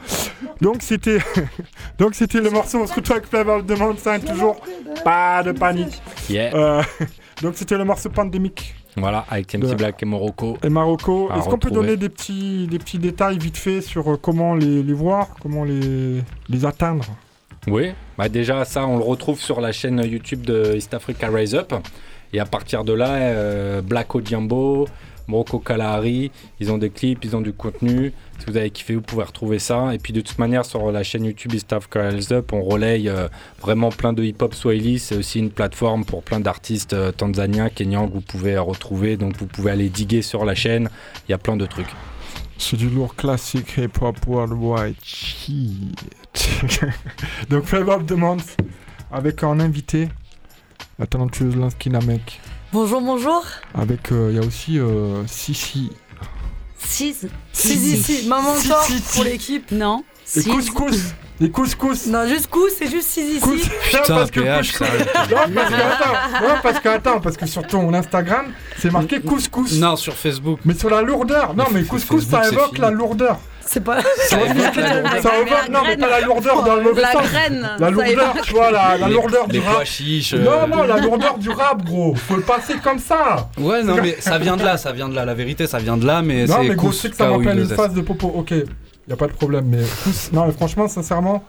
Speaker 7: Donc c'était, donc c'était le morceau. On se retrouve avec Flavor the Mountain, toujours pas de panique.
Speaker 24: Yeah.
Speaker 7: Euh, donc c'était le morceau pandémique.
Speaker 24: Voilà, avec TMC
Speaker 7: De-
Speaker 24: Black et Morocco.
Speaker 7: Et Marocco, est-ce qu'on peut donner des petits, des petits détails vite fait sur euh, comment les, les voir, comment les, les atteindre?
Speaker 24: Oui, bah déjà ça on le retrouve sur la chaîne YouTube de East Africa Rise Up. Et à partir de là, euh, Black Odiambo, Morocco Kalahari, ils ont des clips, ils ont du contenu. Si vous avez kiffé, vous pouvez retrouver ça. Et puis de toute manière, sur la chaîne YouTube East Africa Rise Up, on relaye euh, vraiment plein de hip-hop Swahili. C'est aussi une plateforme pour plein d'artistes euh, tanzaniens, kenyans que vous pouvez retrouver. Donc vous pouvez aller diguer sur la chaîne. Il y a plein de trucs.
Speaker 7: C'est du lourd classique hip-hop worldwide. Donc Flavor of the Month avec un invité, la talentueuse Lansky Namek.
Speaker 27: Bonjour, bonjour.
Speaker 7: Avec, euh, il y a aussi euh, Sissi.
Speaker 27: Six.
Speaker 7: Si,
Speaker 27: Si. Maman pour l'équipe. Non.
Speaker 7: Et couscous Les couscous
Speaker 27: Non, juste cous, c'est juste six ici.
Speaker 7: Non, parce que couscous- Non, parce que attends, non, parce que attends, parce que sur ton Instagram, c'est marqué couscous.
Speaker 28: Non, sur Facebook.
Speaker 7: Mais sur la lourdeur. Non, mais couscous, ça
Speaker 28: Facebook,
Speaker 7: évoque la lourdeur.
Speaker 27: C'est pas.
Speaker 28: Ça évoque la lourdeur.
Speaker 7: Ça évoque, non, mais pas la lourdeur dans le mauvais
Speaker 27: La
Speaker 7: sens.
Speaker 27: graine,
Speaker 7: La lourdeur, tu vois, la, la lourdeur
Speaker 28: les
Speaker 7: du rap.
Speaker 28: pois chiches, euh.
Speaker 7: Non, non, la lourdeur du rap, gros. Faut le passer comme ça.
Speaker 28: Ouais, non, mais ça vient de là, ça vient de là. La vérité, ça vient de là, mais
Speaker 7: Non,
Speaker 28: c'est
Speaker 7: mais gros, je sais que ça m'appelle une
Speaker 28: K-O-U-2-S.
Speaker 7: phase de popo. Ok, y a pas de problème, mais non, mais franchement, sincèrement,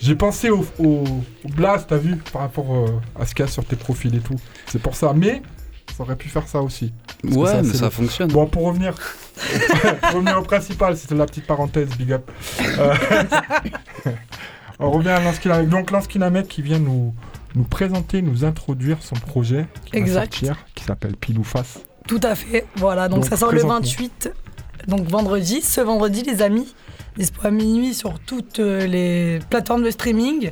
Speaker 7: j'ai pensé au, au, au blast, t'as vu, par rapport euh, à ce qu'il y a sur tes profils et tout. C'est pour ça, mais ça aurait pu faire ça aussi.
Speaker 28: Ouais, mais ça fonctionne.
Speaker 7: Bon, pour revenir, pour revenir au principal, c'était la petite parenthèse, big up. Euh, on revient à Lansky Donc, Lansky qui vient nous, nous présenter, nous introduire son projet qui va
Speaker 27: Exact.
Speaker 7: sortir, qui s'appelle Pile ou Face.
Speaker 27: Tout à fait. Voilà, donc,
Speaker 7: Donc,
Speaker 27: ça sort le
Speaker 7: présente-nous.
Speaker 27: 28, donc vendredi. Ce vendredi, les amis, dispo à minuit sur toutes euh, les plateformes de streaming.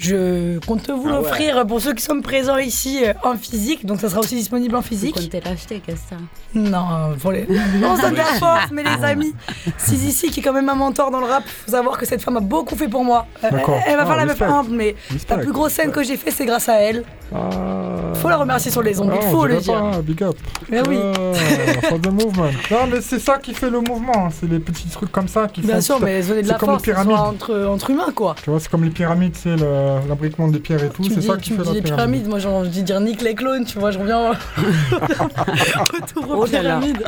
Speaker 27: Je compte vous
Speaker 21: Ah ouais.
Speaker 27: l'offrir pour ceux qui sont présents ici euh, en physique, donc ça sera aussi disponible en physique.
Speaker 21: Vous comptez l'acheter, qu'est-ce que ça
Speaker 27: Non, pour les. Non, ça la force, mais les amis. Sizi qui est quand même un mentor dans le rap, faut savoir que cette femme a beaucoup fait pour moi. Euh,
Speaker 7: D'accord.
Speaker 27: Elle, va
Speaker 7: Ah,
Speaker 27: faire la meuf humble, mais
Speaker 7: Respect.
Speaker 27: la plus grosse scène que j'ai fait, c'est grâce à elle.
Speaker 7: Ah,
Speaker 27: Faut la remercier sur les ongles,
Speaker 7: Ah,
Speaker 27: il faut le dire.
Speaker 7: pas, big up.
Speaker 27: Eh oui.
Speaker 7: Ah, for the movement. Non, mais c'est ça qui fait le mouvement. hein. C'est les petits trucs comme ça qui
Speaker 27: Bien
Speaker 7: font.
Speaker 27: sûr, mais donner de
Speaker 7: c'est
Speaker 27: la
Speaker 7: comme les
Speaker 27: force, entre, entre humains, quoi.
Speaker 7: Tu vois, c'est comme les pyramides, c'est le- l'abriquement des pierres et tout. C'est ça qui
Speaker 27: tu me
Speaker 7: fait
Speaker 27: dis
Speaker 7: la pyramide.
Speaker 27: pyramides, moi j'ai envie de dire nique les clones, tu vois, je reviens retour aux
Speaker 21: Oh
Speaker 27: pyramides.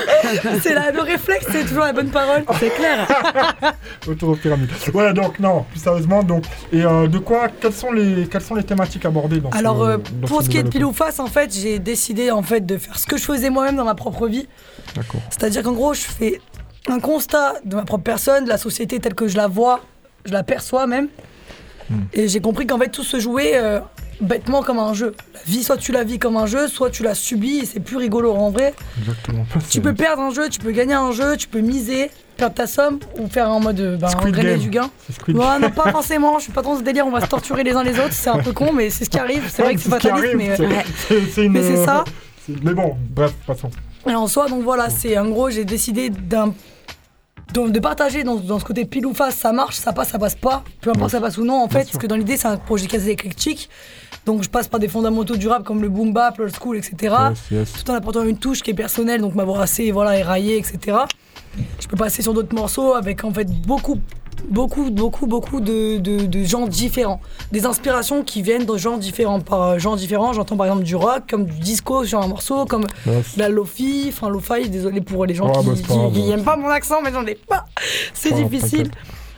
Speaker 27: c'est la- le réflexe, c'est toujours la bonne parole, c'est clair.
Speaker 7: Autour aux pyramides. Voilà, donc non, plus sérieusement, donc et euh, de quoi, quelles sont les, quelles sont les thématiques abordées dans
Speaker 27: Alors
Speaker 7: ce,
Speaker 27: euh,
Speaker 7: dans
Speaker 27: pour ce qui est de pile ou face, en fait, j'ai décidé en fait de faire ce que je faisais moi-même dans ma propre vie.
Speaker 7: D'accord.
Speaker 27: C'est-à-dire qu'en gros, je fais un constat de ma propre personne, de la société telle que je la vois, je la perçois même. Et j'ai compris qu'en fait tout se jouait euh, bêtement comme un jeu. La vie, soit tu la vis comme un jeu, soit tu la subis et c'est plus rigolo en vrai.
Speaker 7: Exactement.
Speaker 27: Tu peux perdre un jeu, tu peux gagner un jeu, tu peux miser, perdre ta somme ou faire en mode euh, ben,
Speaker 7: Squid
Speaker 27: engrainer
Speaker 7: Game.
Speaker 27: du gain. Ouais, non, pas forcément, je suis pas dans ce délire, on va se torturer les uns les autres, c'est un peu con, mais c'est ce qui arrive. C'est vrai que c'est
Speaker 7: ce
Speaker 27: fataliste, mais. euh,
Speaker 7: c'est- une-
Speaker 27: mais c'est ça.
Speaker 7: Mais bon, bref, passons.
Speaker 27: Et en soi, donc voilà, c'est en gros, j'ai décidé d'un de, de partager dans, dans ce côté pile ou face, ça marche, ça passe, ça passe pas, peu importe ça passe ou non en fait, parce que dans l'idée c'est un projet quasi éclectique, donc je passe par des fondamentaux du rap comme le boom bap, l'old school, etc.
Speaker 7: Yes, yes.
Speaker 27: Tout en apportant une touche qui est personnelle, donc m'avoir assez voilà éraillé, etc. Je peux passer sur d'autres morceaux avec en fait beaucoup, beaucoup, beaucoup, beaucoup de, de, de gens différents. Des inspirations qui viennent de gens différents. Par gens différents, j'entends par exemple du rock, comme du disco sur un morceau, comme
Speaker 7: Yes.
Speaker 27: de la lofi, enfin lo-fi, désolé pour les gens qui,
Speaker 7: bah, c'est pas
Speaker 27: mon accent, mais j'en ai pas. C'est difficile.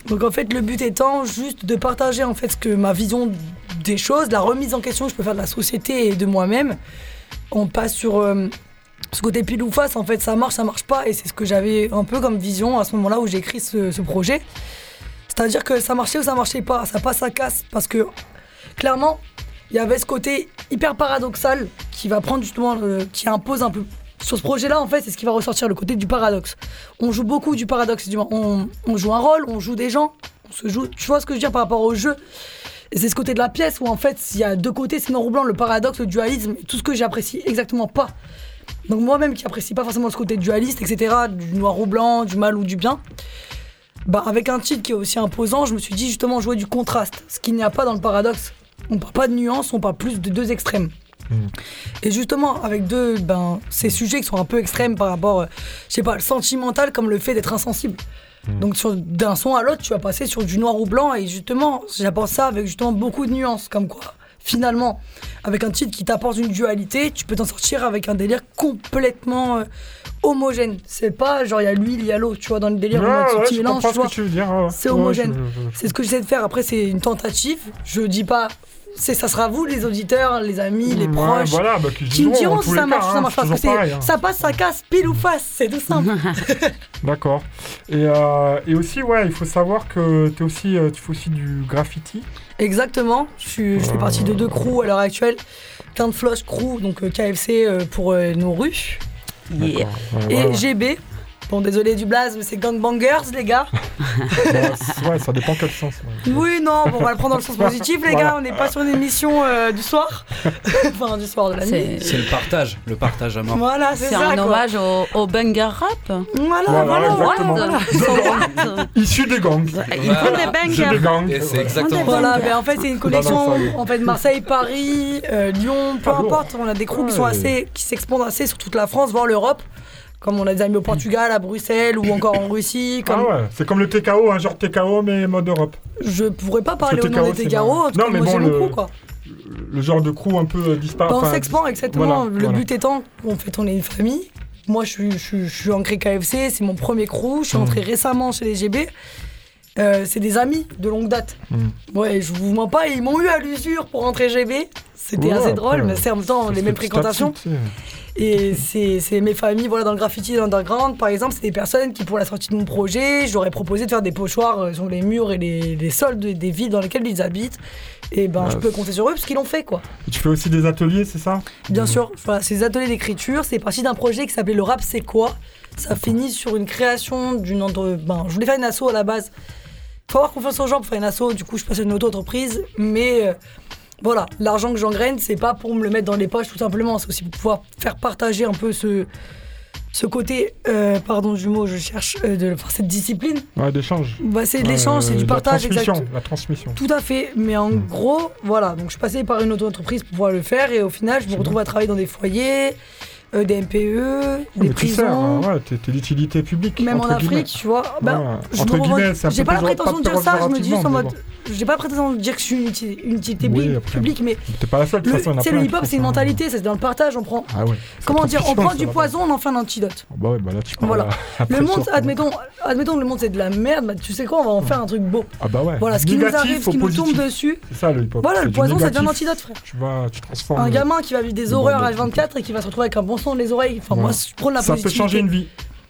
Speaker 27: Donc en fait, le but étant juste de partager en fait ce que ma vision des choses, la remise en question que je peux faire de la société et de moi-même. On passe sur euh, ce côté pile ou face, en fait, ça marche, ça marche pas, et c'est ce que j'avais un peu comme vision à ce moment-là où j'ai écrit ce, ce projet. C'est-à-dire que ça marchait ou ça marchait pas, ça passe, ça casse, parce que clairement, il y avait ce côté hyper paradoxal qui va prendre justement, le- qui impose un peu. Sur ce projet-là, en fait, c'est ce qui va ressortir, le côté du paradoxe. On joue beaucoup du paradoxe, du on, on joue un rôle, on joue des gens, on se joue. Tu vois ce que je veux dire par rapport au jeu? C'est ce côté de la pièce où, en fait, s'il y a deux côtés, c'est noir ou blanc, le paradoxe, le dualisme, tout ce que j'apprécie exactement pas. Donc moi-même qui apprécie pas forcément ce côté dualiste, etc., du noir ou blanc, du mal ou du bien, bah avec un titre qui est aussi imposant, je me suis dit justement jouer du contraste, ce qu'il n'y a pas dans le paradoxe. On parle pas de nuances, on parle plus de deux extrêmes. Et justement, avec deux, ben, ces sujets qui sont un peu extrêmes par rapport, euh, je sais pas, le sentimental comme le fait d'être insensible. Donc sur- d'un son à l'autre, tu vas passer sur du noir ou blanc et justement, j'apporte ça avec justement beaucoup de nuances, comme quoi, finalement, avec un titre qui t'apporte une dualité, tu peux t'en sortir avec un délire complètement euh, homogène. C'est pas genre il y a lui, il y a l'autre, tu vois, dans le délire,
Speaker 7: Ouais, ouais,
Speaker 27: petit mélange, tu vois.
Speaker 7: ouais.
Speaker 27: C'est homogène.
Speaker 7: je-
Speaker 27: C'est ce que j'essaie de faire. Après, c'est une tentative. Je dis pas. C'est, ça sera vous, les auditeurs, les amis, les
Speaker 7: Ouais,
Speaker 27: proches,
Speaker 7: voilà, bah, qui
Speaker 27: qui me
Speaker 7: diront,
Speaker 27: si ça marche
Speaker 7: cas,
Speaker 27: ou ça
Speaker 7: hein,
Speaker 27: marche pas. Parce que
Speaker 7: pareil, hein.
Speaker 27: ça passe, ça casse, pile ou face, c'est tout simple.
Speaker 7: D'accord. Et, euh, et aussi, ouais, il faut savoir que es aussi, euh, tu fais aussi du graffiti.
Speaker 27: Exactement. Je, suis- je fais partie de deux crews à l'heure actuelle. Flush Crew, donc euh, KFC euh, pour euh, nos rues.
Speaker 21: Yeah.
Speaker 7: Ouais,
Speaker 27: Et
Speaker 7: voilà.
Speaker 27: GB. Bon, désolé du blaze, mais c'est Gangbangers, les gars.
Speaker 7: Bah, ouais, ça dépend quel sens. ouais.
Speaker 27: Oui, non, bon, on va le prendre dans le sens positif, les
Speaker 7: Voilà.
Speaker 27: gars. On n'est pas sur une émission euh, du soir. enfin, du soir de la nuit.
Speaker 29: C'est le partage, le partage à mort.
Speaker 27: Voilà, c'est
Speaker 21: C'est
Speaker 27: ça.
Speaker 21: un
Speaker 27: quoi.
Speaker 21: hommage au, au banger rap.
Speaker 27: Voilà,
Speaker 7: Voilà, gangs. Issu des gangs.
Speaker 21: Il faut des bangers.
Speaker 7: Issu des gangs.
Speaker 29: Et c'est exactement
Speaker 27: Voilà, mais en fait c'est une collection en fait Marseille, Paris, euh, Lyon, peu
Speaker 7: Ah,
Speaker 27: importe, on a des crews qui sont
Speaker 7: Ouais.
Speaker 27: assez qui s'expandent assez sur toute la France, voire l'Europe. Comme on a des amis au Portugal, à Bruxelles ou encore en Russie. Comme...
Speaker 7: Ah ouais, c'est comme le TKO, un genre TKO mais mode Europe.
Speaker 27: Je pourrais pas parler au nom
Speaker 7: TKO,
Speaker 27: des
Speaker 7: marrant.
Speaker 27: en tout
Speaker 7: Non,
Speaker 27: cas
Speaker 7: mais
Speaker 27: moi
Speaker 7: bon, le-
Speaker 27: crew quoi.
Speaker 7: Le genre de crew un peu euh, disparu.
Speaker 27: Bah, on s'expand exactement.
Speaker 7: voilà,
Speaker 27: le
Speaker 7: voilà.
Speaker 27: but étant, en fait, on est une famille. Moi, je suis, je, suis- je suis ancré KFC, c'est mon premier crew. Je suis entré récemment chez les GB. Euh, c'est des amis de longue date.
Speaker 7: Mm.
Speaker 27: Ouais, je vous mens pas, ils m'ont eu à l'usure pour rentrer GB. C'était
Speaker 7: Ouais,
Speaker 27: assez drôle, mais c'est en même temps les mêmes fréquentations. Et c'est mes familles, voilà, dans le graffiti, dans l'underground, par exemple, c'est des personnes qui, pour la sortie de mon projet, je leur ai proposé de faire des pochoirs euh, sur les murs et les, les sols de- des villes dans lesquelles ils habitent. Et ben,
Speaker 7: Ouais,
Speaker 27: je peux compter sur eux parce qu'ils l'ont fait, quoi.
Speaker 7: Et tu fais aussi des ateliers, c'est ça?
Speaker 27: Bien sûr, voilà, ces ateliers d'écriture, c'est parti d'un projet qui s'appelait Le rap c'est quoi? Ça finit sur une création d'une entre... Ben, je voulais faire une asso à la base. Faut avoir confiance aux gens pour faire une asso, du coup je passe à une auto-entreprise, mais euh, voilà, l'argent que j'engraine, c'est pas pour me le mettre dans les poches tout simplement, c'est aussi pour pouvoir faire partager un peu ce ce côté, euh, pardon du mot, je cherche euh, de enfin, cette discipline.
Speaker 7: Ouais, d'échange.
Speaker 27: Bah, c'est de l'échange, c'est du
Speaker 7: la
Speaker 27: partage,
Speaker 7: transmission,
Speaker 27: exact.
Speaker 7: La transmission.
Speaker 27: Tout à fait, mais en
Speaker 7: Hmm.
Speaker 27: gros, voilà, donc je suis passé par une auto-entreprise pour pouvoir le faire et au final, je me retrouve à travailler dans des foyers, euh, des MPE, des
Speaker 7: sers, hein,
Speaker 27: prisons.
Speaker 7: ouais, t'es d'utilité publique.
Speaker 27: Même en Afrique,
Speaker 7: guillemets.
Speaker 27: tu vois.
Speaker 7: Ouais,
Speaker 27: je
Speaker 7: entre guillemets,
Speaker 27: J'ai pas la prétention de dire ça, je me dis juste en mode. J'ai pas prétention de dire que je suis une utilité, une utilité
Speaker 7: Oui,
Speaker 27: publique-
Speaker 7: après,
Speaker 27: publique, mais.
Speaker 7: T'es pas la seule, de toute façon, plein.
Speaker 27: le hip-hop, c'est une mentalité, c'est dans le partage, on prend.
Speaker 7: Ah ouais.
Speaker 27: Comment dire On prend du poison, on en fait un antidote.
Speaker 7: Ah Bah ouais, bah là, tu.
Speaker 27: Voilà. Le monde, admettons, admettons que le monde c'est de la merde, bah, tu sais quoi, on va en faire un truc beau.
Speaker 7: Ah bah ouais.
Speaker 27: Voilà, ce qui nous arrive, ce qui nous tombe dessus.
Speaker 7: C'est ça le hip-hop.
Speaker 27: Voilà,
Speaker 7: c'est
Speaker 27: le poison, ça devient un antidote, frère.
Speaker 7: Tu vas, tu transformes.
Speaker 27: Un gamin qui va vivre des horreurs à 24 et qui va se retrouver avec un bon son dans les oreilles. Enfin, moi, je prends la
Speaker 7: Ça peut changer une vie.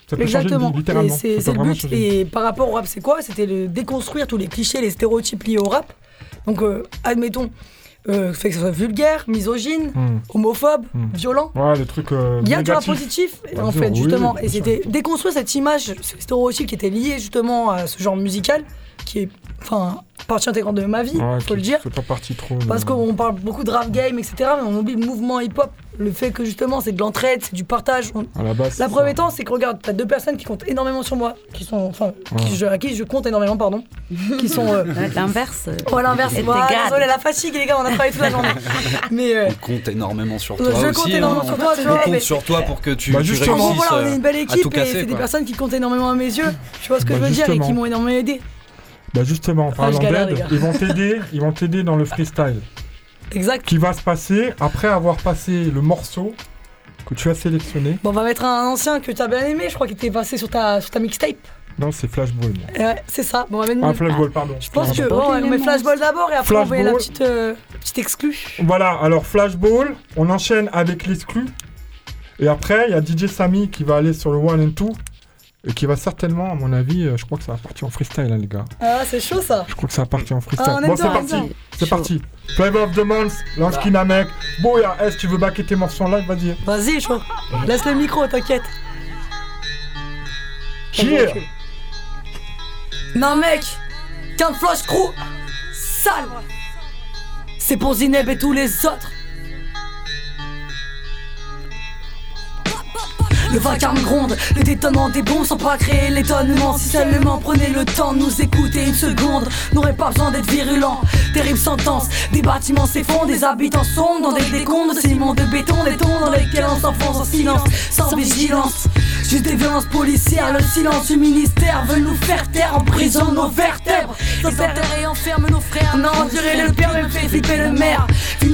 Speaker 7: Ça peut
Speaker 27: Exactement. c'est
Speaker 7: Ça
Speaker 27: le but.
Speaker 7: changer.
Speaker 27: Et par rapport au rap, c'est quoi? C'était le déconstruire tous les clichés, les stéréotypes liés au rap. Donc, euh, admettons, euh, fait que ce soit vulgaire, misogyne,
Speaker 7: Hmm.
Speaker 27: homophobe,
Speaker 7: Hmm.
Speaker 27: violent.
Speaker 7: Ouais, les trucs. euh,
Speaker 27: Il y a du rap positif,
Speaker 7: Bien
Speaker 27: en fait,
Speaker 7: oui,
Speaker 27: justement. et c'était déconstruire cette image, ce stéréotype qui était lié justement à ce genre musical, qui est, enfin, partie intégrante de ma vie,
Speaker 7: Ouais,
Speaker 27: faut le dire.
Speaker 7: C'est pas parti trop.
Speaker 27: Parce
Speaker 7: mais-
Speaker 27: qu'on parle beaucoup de rap game, etc. Mais on oublie le mouvement hip-hop. Le fait que justement, c'est de l'entraide, c'est du partage. On-
Speaker 7: À la base.
Speaker 27: La
Speaker 7: ça.
Speaker 27: étant, c'est que regarde, t'as deux personnes qui comptent énormément sur moi, qui sont, enfin, qui
Speaker 7: Ouais.
Speaker 27: je- à qui je compte énormément, pardon, qui sont. euh,
Speaker 21: L'inverse.
Speaker 27: Ouais, l'inverse. Voilà, désolé, la fatigue, les gars, on a travaillé toute la journée. Mais. euh,
Speaker 29: On compte énormément sur
Speaker 27: Je
Speaker 29: toi
Speaker 27: compte
Speaker 29: aussi.
Speaker 27: énormément
Speaker 29: hein.
Speaker 27: sur toi, tu
Speaker 29: On
Speaker 27: vois,
Speaker 29: compte
Speaker 27: mais-
Speaker 29: sur toi pour que tu,
Speaker 7: Bah, justement.
Speaker 29: Réussisses
Speaker 27: voilà, on est une belle
Speaker 29: euh, à
Speaker 27: équipe
Speaker 29: tout
Speaker 27: et
Speaker 29: casser.
Speaker 27: c'est des personnes qui comptent énormément à mes yeux. Tu vois ce que
Speaker 7: Bah,
Speaker 27: je veux dire et qui m'ont énormément aidé.
Speaker 7: Bah justement, en parlant d'aide, ils vont t'aider, ils vont t'aider dans le freestyle.
Speaker 27: Exact.
Speaker 7: Qui va se passer après avoir passé le morceau que tu as sélectionné.
Speaker 27: Bon, on va mettre un ancien que t'as bien aimé, je crois qu'il était passé sur ta, sur ta mixtape.
Speaker 7: Non, c'est Flashball.
Speaker 27: c'est ça. Bon, on va mettre
Speaker 7: Ah, Flashball, pardon.
Speaker 27: Je pense que bon, on met Flashball d'abord et après on met la petite, euh, petite exclue.
Speaker 7: Voilà, alors Flashball, on enchaîne avec l'exclu. Et après, il y a DJ Samy qui va aller sur le one and two. Et qui va certainement, à mon avis, euh, je crois que ça va partir en freestyle, hein, les gars.
Speaker 27: Ah, c'est chaud ça.
Speaker 7: Je crois que ça va partir en freestyle.
Speaker 27: Ah,
Speaker 7: bon, c'est parti. C'est parti. Flavor of the Month, Lanskin mec. Boya, est-ce que tu veux backer tes morceaux en live? Vas-y.
Speaker 27: Vas-y, chaud. Laisse le micro, t'inquiète.
Speaker 7: Cheer
Speaker 27: Non, mec, qu'un flash crew sale. C'est pour Zineb et tous les autres. Le vacarme gronde, le détonnement des bombes sans pas créer l'étonnement. Si seulement prenez le temps de nous écouter une seconde, n'aurait pas besoin d'être virulent. Terrible sentence, des bâtiments s'effondrent, des habitants sombrent dans des décombres de ciment de béton, des tombes dans lesquels on s'enfonce en silence, sans vigilance. Juste des violences policières, le silence du ministère veut nous faire taire en prison nos vertèbres. Enterrent et enferment nos frères. Non, on dirait le père me fait flipper le maire.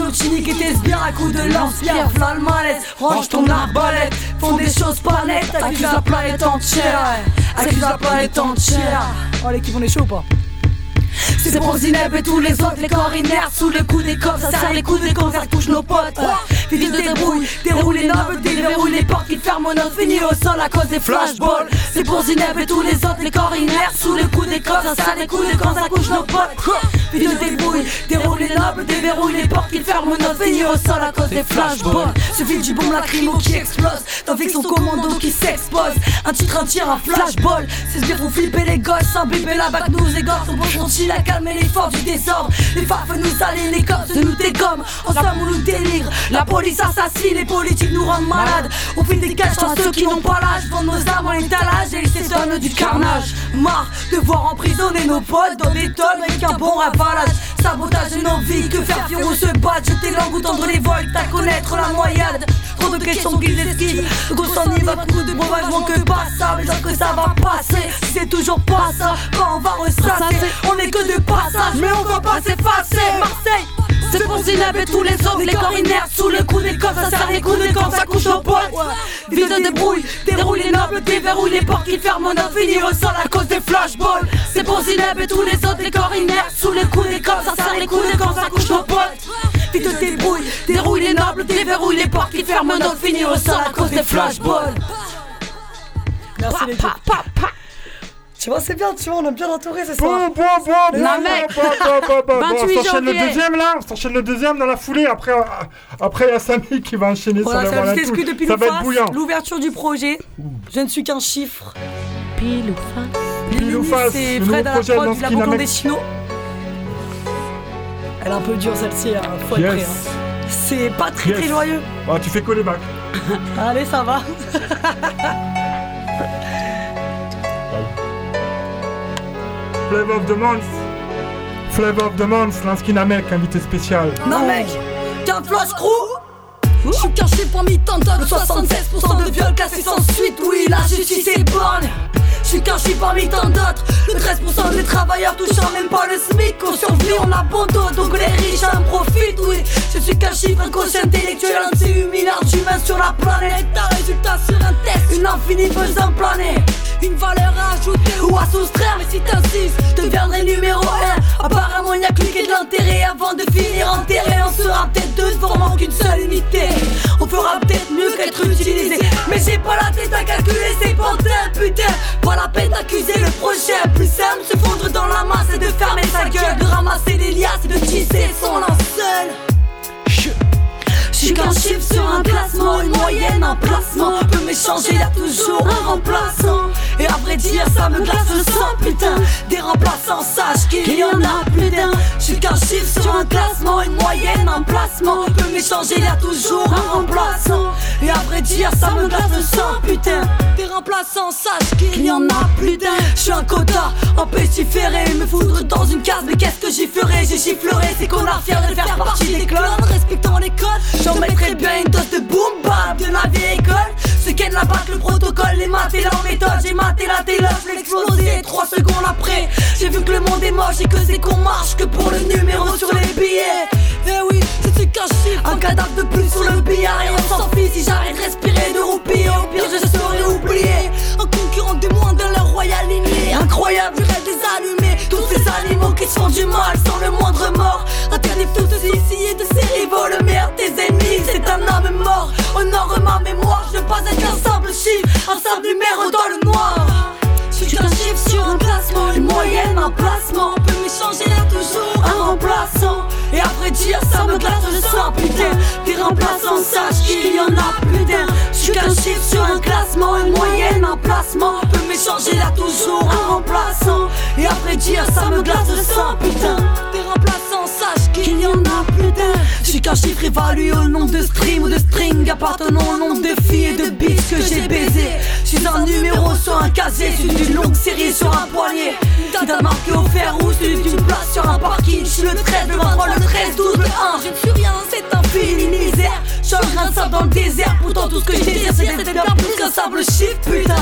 Speaker 27: Autre chinique était bien à coup de lance-pierre. V'là le malaise, range ton arbalète. Font des choses pas nettes, accuse la planète entière. Accuse la planète entière. Oh, l'équipe, on est chaud ou pas? C'est pour Zineb et tous les autres, les corps inertes sous le coup des cops, ça serre les coups des cons, ça touche nos potes. Vite de débrouille, déroule les nobles, déverrouille les portes qui ferment nos finit au sol à cause des flashballs. C'est pour Zineb et tous les autres, les corps inertes sous le coup des cops, ça serre les coups des cons, ça couche nos potes. Vite de débrouille, déroule les nobles, déverrouille les portes qui ferment nos finit au sol à cause des flashballs. Suffit du bombe lacrymo qui explose, d'un fixe son commando qui s'expose. Un titre, un tir, un flashball. C'est ce bien font flipper les gosses, imbiber la bac nous égorge. On qu'on chill à calmer les forces du désordre. Les farfes nous allient, les cops nous dégomment. En somme, on nous délivre. La police assassine, les politiques nous rendent malades. On fait des caches ceux qui n'ont pas l'âge. Vendent nos armes en étalage et ils s'étonnent du carnage. Marre de voir emprisonner nos potes dans des tonnes avec un bon ravalage. Sabotage nos vies, que faire fier ou se battre. Jeter l'angoute entre les vols, t'as connaître la noyade. Trop de questions qu'ils esquivent. Gros s'en y va, beaucoup de breuvagement que passable. Genre que ça va passer. C'est toujours pas ça, quand on va ressasser. On est que de passage, mais on va pas s'effacer. Marseille! C'est pour Zineb et tous les autres, les corps inertes sous le coup des coffres, ça serre les coups des camps, ça couche nos potes. Vite de débrouille, déroule les nobles, déverrouille les portes qui ferment notre finir au sol à cause des flashballs. C'est pour Zineb et tous les autres, les corps inertes sous le coup des coffres, ça serre les coups des camps, ça couche nos potes. Vite de débrouille, déroule les nobles, déverrouille les portes qui ferment notre finir au sol à cause des flashballs. Merci. Tu vois, c'est bien, tu vois, on est bien entouré ce soir.
Speaker 7: Bon, bon, bon,
Speaker 27: Non,
Speaker 7: bon,
Speaker 27: mec.
Speaker 7: bon, bon, bon, bon, bon,
Speaker 27: 28
Speaker 7: on s'enchaîne le deuxième là, on s'enchaîne le deuxième dans la foulée. Après, euh, après il y a Samy qui va enchaîner
Speaker 27: Voilà,
Speaker 7: sur
Speaker 27: c'est
Speaker 7: le voilà
Speaker 27: depuis
Speaker 7: Ça va être bouillant.
Speaker 27: l'ouverture du projet. Je ne suis qu'un chiffre.
Speaker 21: Pile ou face
Speaker 27: Pile
Speaker 7: ou face,
Speaker 27: c'est
Speaker 7: le
Speaker 27: Fred
Speaker 7: nouveau
Speaker 27: à la
Speaker 7: projet de
Speaker 27: prod, la chinois. Elle est un peu dure celle-ci, hein, faut être prêt. hein. C'est pas très très joyeux.
Speaker 7: Ah, tu fais que les bacs.
Speaker 27: Allez, ça va.
Speaker 7: Flavor of the Month. Flavor of the Month, Lansky Namek, invité spécial.
Speaker 27: Non, mec, t'as un flash crew je suis qu'un chiffre parmi tant d'autres 76% de viols classés sans suite. Oui la justice est bonne. Je suis qu'un chiffre parmi tant d'autres. Le 13% des travailleurs touchant même pas le SMIC On survit, on abandonne, donc les riches en profitent Oui, je suis qu'un chiffre intellectuel Un de 8 milliards d'humains sur la planète. Un résultat sur un test, une infinie faisant planer. Une valeur à ajouter ou à soustraire. Mais si t'insistes, je deviendrai numéro 1 Apparemment il n'y a que de l'intérêt Avant de finir enterré. On sera peut-être deux, formant qu'une seule unité On fera peut-être mieux qu'être utilisé. Mais j'ai pas la tête à calculer ces pantins Putain, pas la peine d'accuser le projet. Plus simple, se fondre dans la masse et de fermer sa gueule. De ramasser des liasses et de tisser son linceul. Je suis qu'un chiffre sur un classement, une moyenne, un placement. Peut m'échanger, y'a toujours un remplaçant. Et à vrai dire, ça me glace le sang, putain. Des remplaçants, sache qu'il y en a plus d'un Je suis qu'un chiffre sur un classement, une moyenne, un placement Peut m'échanger, y'a toujours un remplaçant. Et à vrai dire, ça me glace le sang, putain. Des remplaçants, sache qu'il y en a plus d'un. Je suis un quota, en pestiféré. Me foudre dans une case, mais qu'est-ce que j'y ferai? J'ai chifflerai ces connards fiers de faire partie des clones. Respectant les codes, J'en mettrais bien une dose de boom bap de la vieille école. Ce qu'est la bac, le protocole, les maths et leur méthode. J'ai maté la télé, je l'ai explosé Trois secondes après, j'ai vu que le monde est moche Et que c'est qu'on marche que pour le numéro sur les billets Eh oui, je suis qu'un chiffre, un cadavre de plus sur le billard Et on s'en fiche. Si j'arrête de respirer, de roupiller Au pire je serai oublié. Un concurrent de moins dans leur royale lignée Incroyable, je rêve des allumés. Tous ces animaux qui se font du mal sans le moindre mort. Interdit tout ceci et de ses rivaux, le meilleur des ennemis c'est un homme mort. Honore ma mémoire, je ne veux pas être un simple chiffre, un simple numéro dans le noir. Je suis un chiffre sur un classement, une moyenne, un placement. M'échanger là toujours un remplaçant. Et vrai dire, ça me glace le sang, putain. Des remplaçants, sache qu'il y en a plus d'un. Suis qu'un chiffre sur un classement, une moyenne, un placement. Peut m'échanger là toujours un remplaçant. Et vrai dire, ça me glace le sang, putain. Des remplaçants, sache qu'il y en a plus d'un. Je suis qu'un chiffre évalué au nombre de streams ou de strings appartenant au nombre de filles et de beats que j'ai baisé. Je suis un numéro sur un casier, suis d'une longue série sur un poignet. T'as marqué au fer rouge, celui d'une place sur un parking. Je suis le 13, le 23, le 13, 12, le 1. Je ne suis rien, c'est infini misère. Un grain de dans le désert. Pourtant, tout ce que je désire, c'est d'être bien plus qu'un simple chiffre, putain.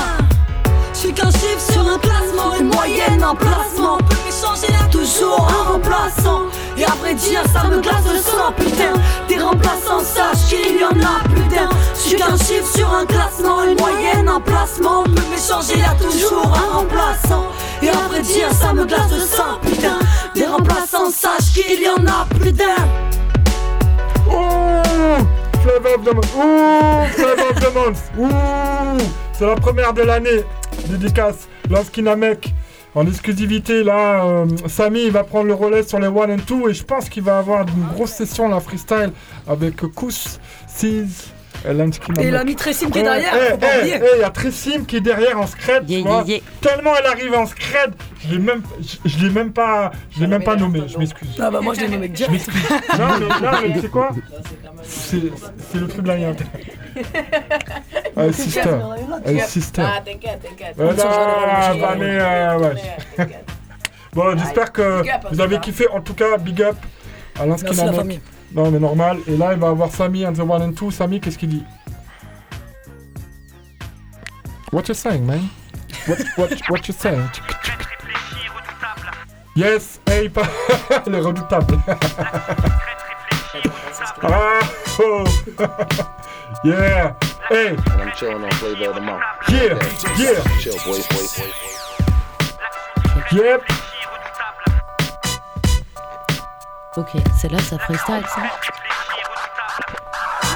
Speaker 27: Je suis qu'un chiffre sur un classement, une moyenne, un placement. On peut m'échanger là toujours un remplaçant. Et vrai dire, ça me glace le sang, putain. Des remplaçants, sache qu'il y en a plus d'un. Je suis qu'un chiffre sur un classement, une moyenne, un placement. Peut m'échanger là toujours un remplaçant. Et vrai dire, ça me glace le sang, putain. Des remplaçants, sache qu'il y en a plus d'un.
Speaker 7: Ouh Flavor of the Month Ouh Flavor of the Month Ouh C'est la première de l'année Dédicace Lansky Namek en exclusivité là, euh, Samy il va prendre le relais sur les 1 and 2 et je pense qu'il va avoir une grosse session la freestyle avec Kous, Seas et
Speaker 27: Et mis Tressim qui est derrière,
Speaker 7: eh,
Speaker 27: faut pas
Speaker 7: eh,
Speaker 27: oublier.
Speaker 7: eh, Il y a Tressim qui est derrière en scred. tu vois. Tellement elle arrive en scred, je l'ai même, je, je l'ai même pas, je l'ai même pas nommé. Je m'excuse.
Speaker 27: Ah bah moi je l'ai nommé
Speaker 7: Je
Speaker 27: direct.
Speaker 7: m'excuse. non mais, non, mais c'est quoi? C'est le truc de la yinte. Ah, sister. Ah, sister.
Speaker 30: Ah, t'inquiète, t'inquiète.
Speaker 7: Bon, j'espère que vous avez kiffé. En tout cas, big up à
Speaker 27: famille.
Speaker 7: Non, mais normal. Et là, il va avoir Samy and the one and two. Samy, qu'est-ce qu'il dit? What you saying, man? What, what, what you saying? Yes, hey, pas... les redoutables. Ah, oh. yeah, hey,
Speaker 3: And I'm chilling on Flavor of the Month.
Speaker 7: Yeah, yeah.
Speaker 3: Chill, boys, boys.
Speaker 7: yep.
Speaker 21: Ok, c'est là ça freestyle ça.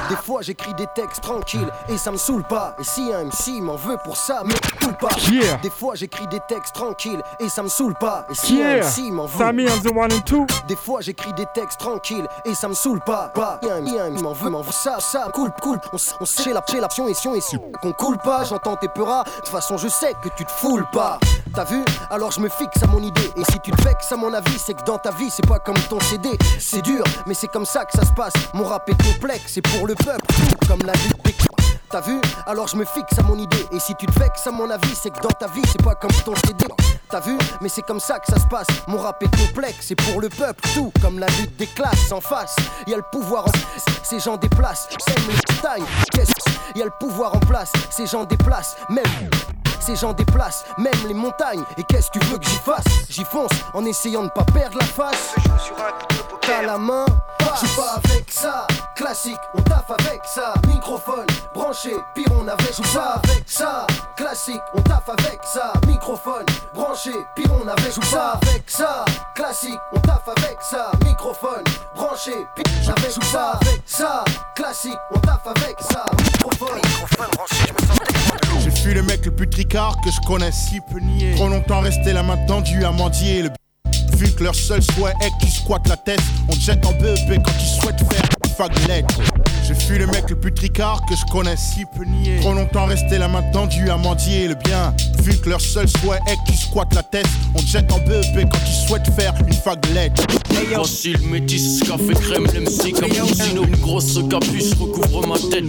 Speaker 31: Des fois j'écris des textes tranquilles et ça me saoule pas. Et si un MC m'en veut pour ça, me saoule pas.
Speaker 7: Yeah.
Speaker 31: Des fois j'écris des textes tranquilles et ça me saoule pas. Et si
Speaker 7: Yeah.
Speaker 31: un MC m'en veut.
Speaker 7: Sammy and the one and two.
Speaker 31: Des fois j'écris des textes tranquilles et ça me saoule pas. Pas. Un un m'en veut, m'en veut. Ça, ça, cool, cool. On, on sait la et sion et si qu'on coule pas, j'entends tes peuras. De toute façon, je sais que tu te foules pas. T'as vu? Alors je me fixe à mon idée. Et si tu te vexes à mon avis, c'est que dans ta vie, c'est pas comme ton CD. C'est dur, mais c'est comme ça que ça se passe. Mon rap est complexe, c'est pour le peuple. Comme la lutte des T'as vu Alors je me fixe à mon idée. Et si tu te vexes à mon avis, c'est que dans ta vie, c'est pas comme ton CD. T'as vu Mais c'est comme ça que ça se passe. Mon rap est complexe, c'est pour le peuple, tout. Comme la lutte des classes en face. Y a le pouvoir en ces gens déplacent. Sème les montagnes. Qu'est-ce Y a le pouvoir en place, ces gens déplacent. Même. Ces gens déplacent même les montagnes. Et qu'est-ce que tu veux que j'y fasse? J'y fonce en essayant de pas perdre la face. T'as la main, j'suis pas avec ça. Classique, on taffe avec ça. Microphone branché, pire on avait. J'suis pas avec ça. Classique, on taffe avec ça. Microphone branché, pire on avait. J'suis pas avec ça. Classique, on taffe avec ça. Microphone branché, pire j'avais. J'suis pas avec ça. Classique, on taffe avec ça. Microphone, microphone branché, je me sens
Speaker 15: Je suis le mec le plus tricard que je connais. Si peu nier? Trop longtemps resté la main tendue à mendier. Le Vu que leur seul souhait est que tu squattes la tête, on te jette en BEP quand tu souhaites faire faglet. Je suis le mec le plus tricard que je connais, si peu nier? Trop longtemps resté la main tendue à mendier le bien. Vu que leur seul souhait est que tu squattes la tête, on te jette en BEP quand tu souhaites faire une faglette.
Speaker 32: Voici le métis, café crème, l'MC, cappuccino, une grosse capuche recouvre ma tête.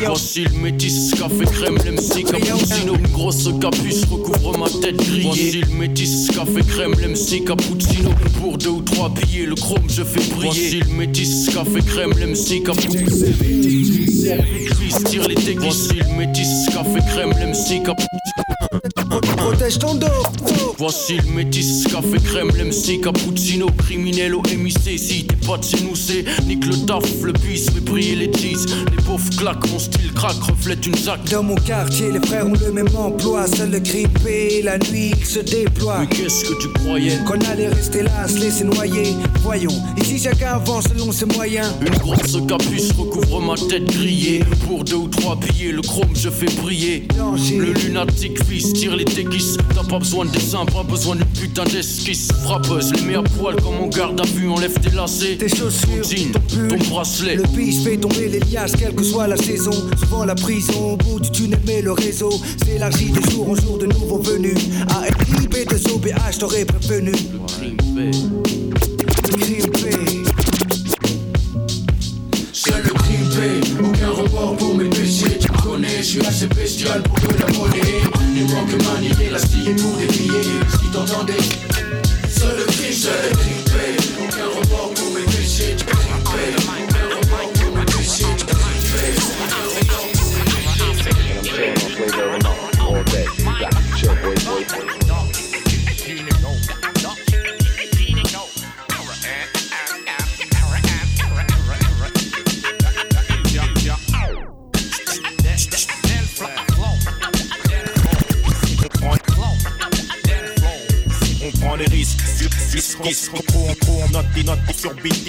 Speaker 32: Voici le métis, café crème, l'MC, cappuccino, une grosse capuche recouvre ma tête grillée. Voici le métis, café crème, l'MC, cappuccino, pour deux ou trois billets, le chrome je fais briller. Voici le métis, café crème, l'MC, cappuccino. tire les déguis. Voici le métis, café crème, l'MC, cappuccino.
Speaker 29: Protège ton dos.
Speaker 32: Voici le métis, café crème, l'MC, cappuccino, criminel au MIC. Si t'es pas de chez nous, c'est nique le taf, le bis, fait briller les cheese. Les pauvres claquent, mon style craque, reflète une zac.
Speaker 29: Dans mon quartier, les frères ont le même emploi. Seul le grippé, la nuit qui se déploie.
Speaker 32: Mais qu'est-ce que tu croyais?
Speaker 29: Qu'on allait rester là, se laisser noyer. Voyons, ici chacun avance selon ses moyens.
Speaker 32: Une grosse capuche recouvre ma tête grillée. Pour deux ou trois billets, le chrome je fais briller. Le lunatique fils tire les déguises. T'as pas besoin de dessin, pas besoin de putain d'esquisse. Frappeuse, les mets à poil comme mon garde à vue, enlève tes lacets.
Speaker 29: Tes chaussures,
Speaker 32: ton jean, ton bracelet.
Speaker 29: Le biche fait tomber les liasses, quelle que soit la saison. Souvent la prison, au bout du tunnel, mais le réseau s'élargit de jour en jour de nouveaux venus. ARIB de OBH, t'aurais prévenu.
Speaker 11: Seul le crime paye, aucun report pour mes péchés. Tu me connais, je suis assez bestial pour que la monnaie. Les banques manier la scie pour des billets. Si t'entendais, seul le crime, seul le crime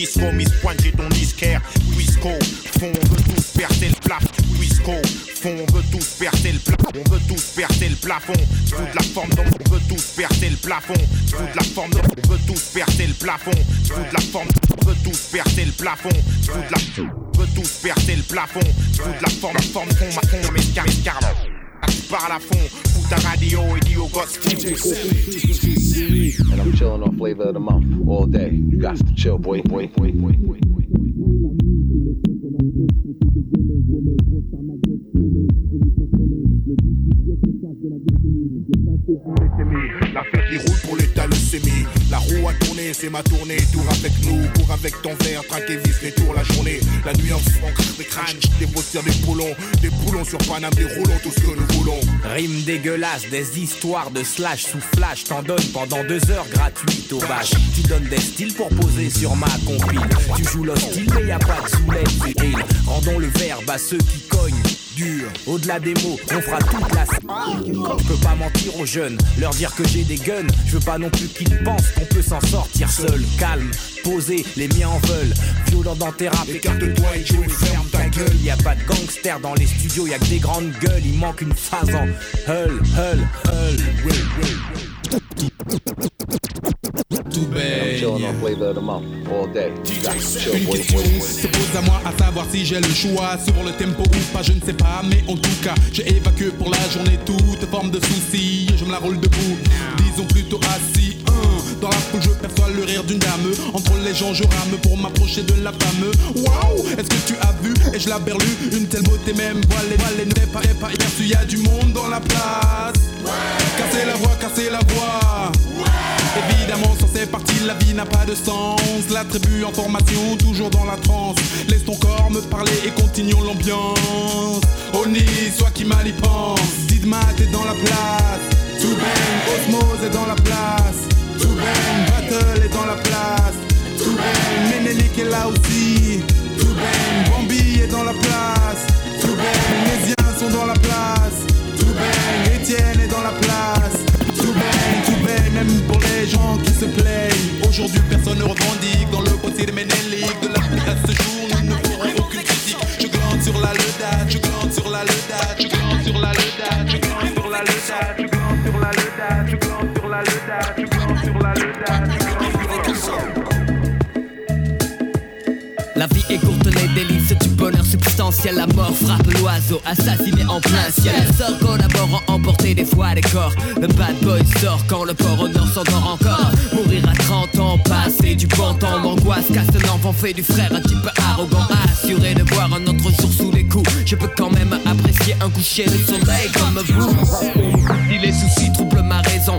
Speaker 15: sur beat disco, mise pointe, j'ai ton disquaire, Twisco, fond, on veut tous percer le plafond, Twisco, fond, on veut tous percer le plafond, on veut tous percer le plafond, veux de la forme, donc on veut tous percer le plafond, veux de la forme, donc on veut tous percer le plafond, veux de la forme, on veut tous percer le plafond, veux de la, on veut tous percer le plafond, veux de la forme, forme, fond, ma fond, mes car, par la fond, fous ta radio et dis au gosse,
Speaker 33: And I'm chilling on flavor of the month all day. You got to chill, boy, boy, boy, boy, boy.
Speaker 15: La fête qui roule pour l'état leucémie La roue a tourné, c'est ma tournée. Tour avec nous, cours avec ton verre Traque et vis les tours la journée. La nuit en fond, des crânes Des vautières, des poulons Des poulons sur Paname, des roulons Tout ce que nous voulons.
Speaker 34: Rimes dégueulasses, des histoires de slash sous flash. T'en donnes pendant deux heures gratuites au bâche Tu donnes des styles pour poser sur ma compile. Tu joues l'hostile mais y a pas de soulève Rendons le verbe à ceux qui cognent Au-delà des mots, on fera toute la Je peux pas mentir aux jeunes, leur dire que j'ai des guns. Je veux pas non plus qu'ils pensent qu'on peut s'en sortir seul Calme, posé, les miens en veulent. Violent dans tes rap, écarte-toi et joue ferme ta gueule. Y a pas de gangsters dans les studios, y a que des grandes gueules. Il manque une phase en hull, hull, hull
Speaker 33: And I'm chilling on flavor of the month all day. You got to chill, boy, boy, boy.
Speaker 35: Se pose à moi à savoir si j'ai le choix sur le tempo ou pas, je ne sais pas, mais en tout cas, j'ai évacué pour la journée toute forme de soucis. Je me la roule debout, disons plutôt assis. Hein, Dans la foule, je perçois le rire d'une dame. Entre les gens, je rame pour m'approcher de la femme. Waouh, est-ce que tu as vu Et je la berlu, une telle beauté même. Voilée, voilée, n'est pas, pas aperçu. Y a du monde dans la place. Casser la voix, casser la voix. Évidemment, sans c'est parti, la vie n'a pas de sens. La tribu en formation, toujours dans la transe. Laisse ton corps me parler et continuons l'ambiance. Oni, soit qui mal y pense. Didma, t'es dans la place. Tout bang, Osmose est dans la place. Bang, Battle est dans la place. Tout bang, Menelik est là aussi. Bang, Bambi est dans la place. Tout bang, les sont dans la place. Tout bang, Etienne est dans la place. Bang, même pour les gens qui se plaignent. Aujourd'hui, personne ne revendique dans le côté de Menelik. De la à ce jour, nous ne ferons aucune critique. Je glande sur la ledade, je glande sur la ledade, je glande sur la ledade, je glande sur la ledade, je glande sur la ledade, je glande sur la ledade, je glande sur la ledade, La
Speaker 36: vie est courte, les délices du bonheur substantiel. La mort frappe l'oiseau, assassiné en plein ciel. Sort collaborant, emporter des fois des corps. Le bad boy sort quand le port au nord s'endort encore. Mourir à 30 ans, passer du bon temps. M'angoisse, casse un enfant fait du frère un peu arrogant. Assuré de voir un autre jour sous les coups. Je peux quand même apprécier un coucher de soleil comme vous. Si les soucis troublent ma raison,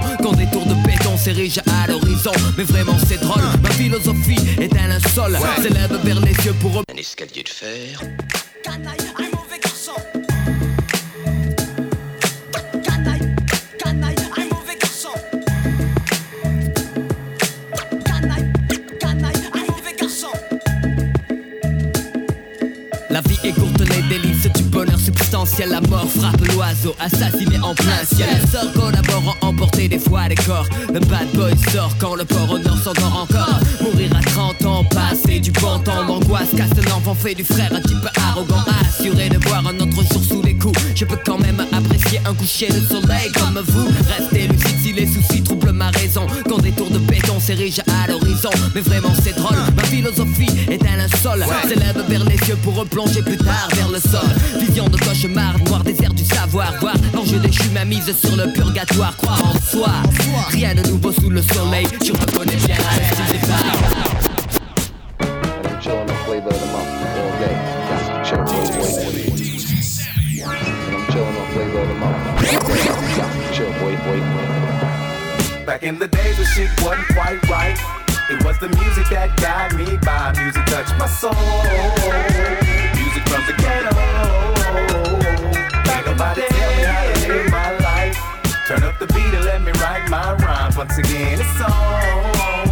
Speaker 36: s'érigent à l'horizon. Mais vraiment c'est drôle, ma philosophie est un linceul. S'élève vers les yeux pour
Speaker 2: Un escalier de fer.
Speaker 36: La vie est courte, les délices du bonheur substantiel. La mort frappe l'oiseau, assassiné en plein ciel. Collaborant, emporter des fois des corps. Le bad boy sort quand le port au nord s'endort encore. Mourir à 30 ans, passer du bon temps. M'angoisse, casse un fait du frère un peu arrogant. Assuré de voir un autre jour sous les coups. Je peux quand même apprécier un coucher de soleil comme vous. Restez lucide si les soucis troublent ma raison. Quand des tours de béton s'érigent à l'horizon. Mais vraiment c'est drôle, ma philosophie est un linceul. S'élève vers les yeux pour replonger plus tard vers le sol. Vision de cauchemar, noir désert du savoir. Voir l'enjeu déchu ma mise sur le purgatoire. Croire en soi, rien de nouveau sous le soleil. Tu reconnais bien
Speaker 37: the the.
Speaker 18: Back in the days when shit wasn't quite right. It was the music that got me by. Music touched my soul. Music from the ghetto. Ain't nobody tell me how to live my life. Turn up the beat and let me write my rhymes. Once again, it's on.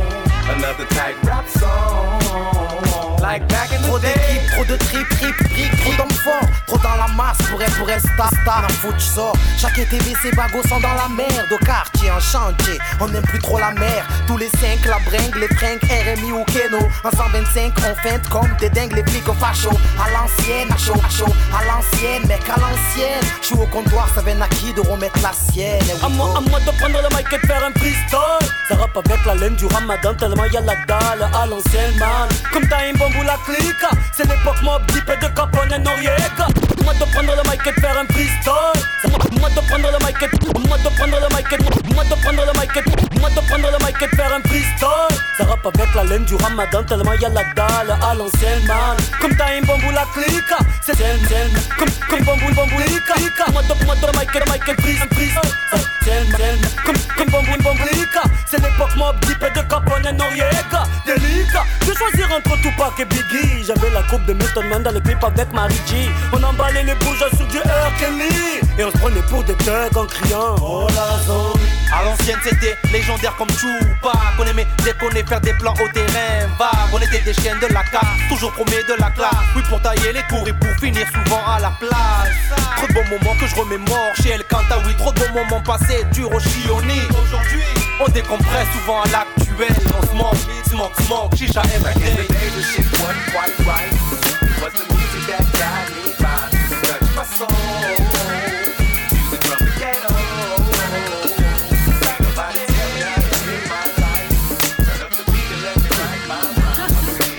Speaker 18: Another tight rap song. Like back in the day.
Speaker 10: trop de trip, trip, trip, trop trop dans la masse pour être, pour être star, star, un foot sort. Chaque TV, c'est bagos sont dans la merde, au quartier, en chantier, on n'aime plus trop la mer. Tous les cinq, la bringue, les fringues, RMI ou Keno. En 125, on feinte comme des dingues, les flics au facho. À l'ancienne, à chaud, à chaud, à l'ancienne, mec, à l'ancienne. J'suis au comptoir, ça vient à qui de remettre la sienne. Eh
Speaker 32: À moi, à moi de prendre le mic et de faire un freestyle. Ça rappe avec la laine du ramadan, tellement y'a la dalle à l'ancienne man. Comme t'as un bambou la clique, c'est l'époque mob deep et de Capone et Moi. Ça rappe avec la laine du ramadan, tellement y'a la dalle à l'ancienne man. Comme t'as un bambou la clique, c'est c'est c'est- comme comme bambou bambou. Moi moi de mic mic et. C'est c'est- comme comme bambou bambou. C'est l'époque mob et de Capone et Noriega. Delica, de choisir entre Tupac et Biggie. J'avais la coupe de Milton Man le clip avec Mary G. On emballait les bouges sur du R. Kelly. Et on se prenait pour des thugs en criant. Oh la zone.
Speaker 18: À l'ancienne c'était légendaire comme Tupac. On aimait déconner, faire des plans au terrain. Vague. On était des chiens de la carte, toujours promet de la classe. Oui pour tailler les cours et pour finir souvent à la place Trop de bons moments que je remémore. Chez El Canta Oui trop de bons moments passés, dur au chioni Aujourd'hui on décompresse souvent à l'actuel. On se manque, se manque, se manque, chicha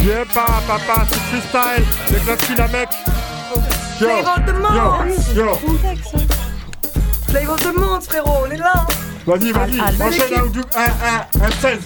Speaker 7: Yeah, papa, papa, c'est freestyle. Les Glassy, la mec. Yo,
Speaker 27: Flavor of the
Speaker 7: yo,
Speaker 27: month.
Speaker 7: yo.
Speaker 27: Flavor of the month, frérot, on est là.
Speaker 7: Vas-y, vas-y,
Speaker 27: Al- Al-
Speaker 7: enchaîne un, ou deux- un, un, un 16.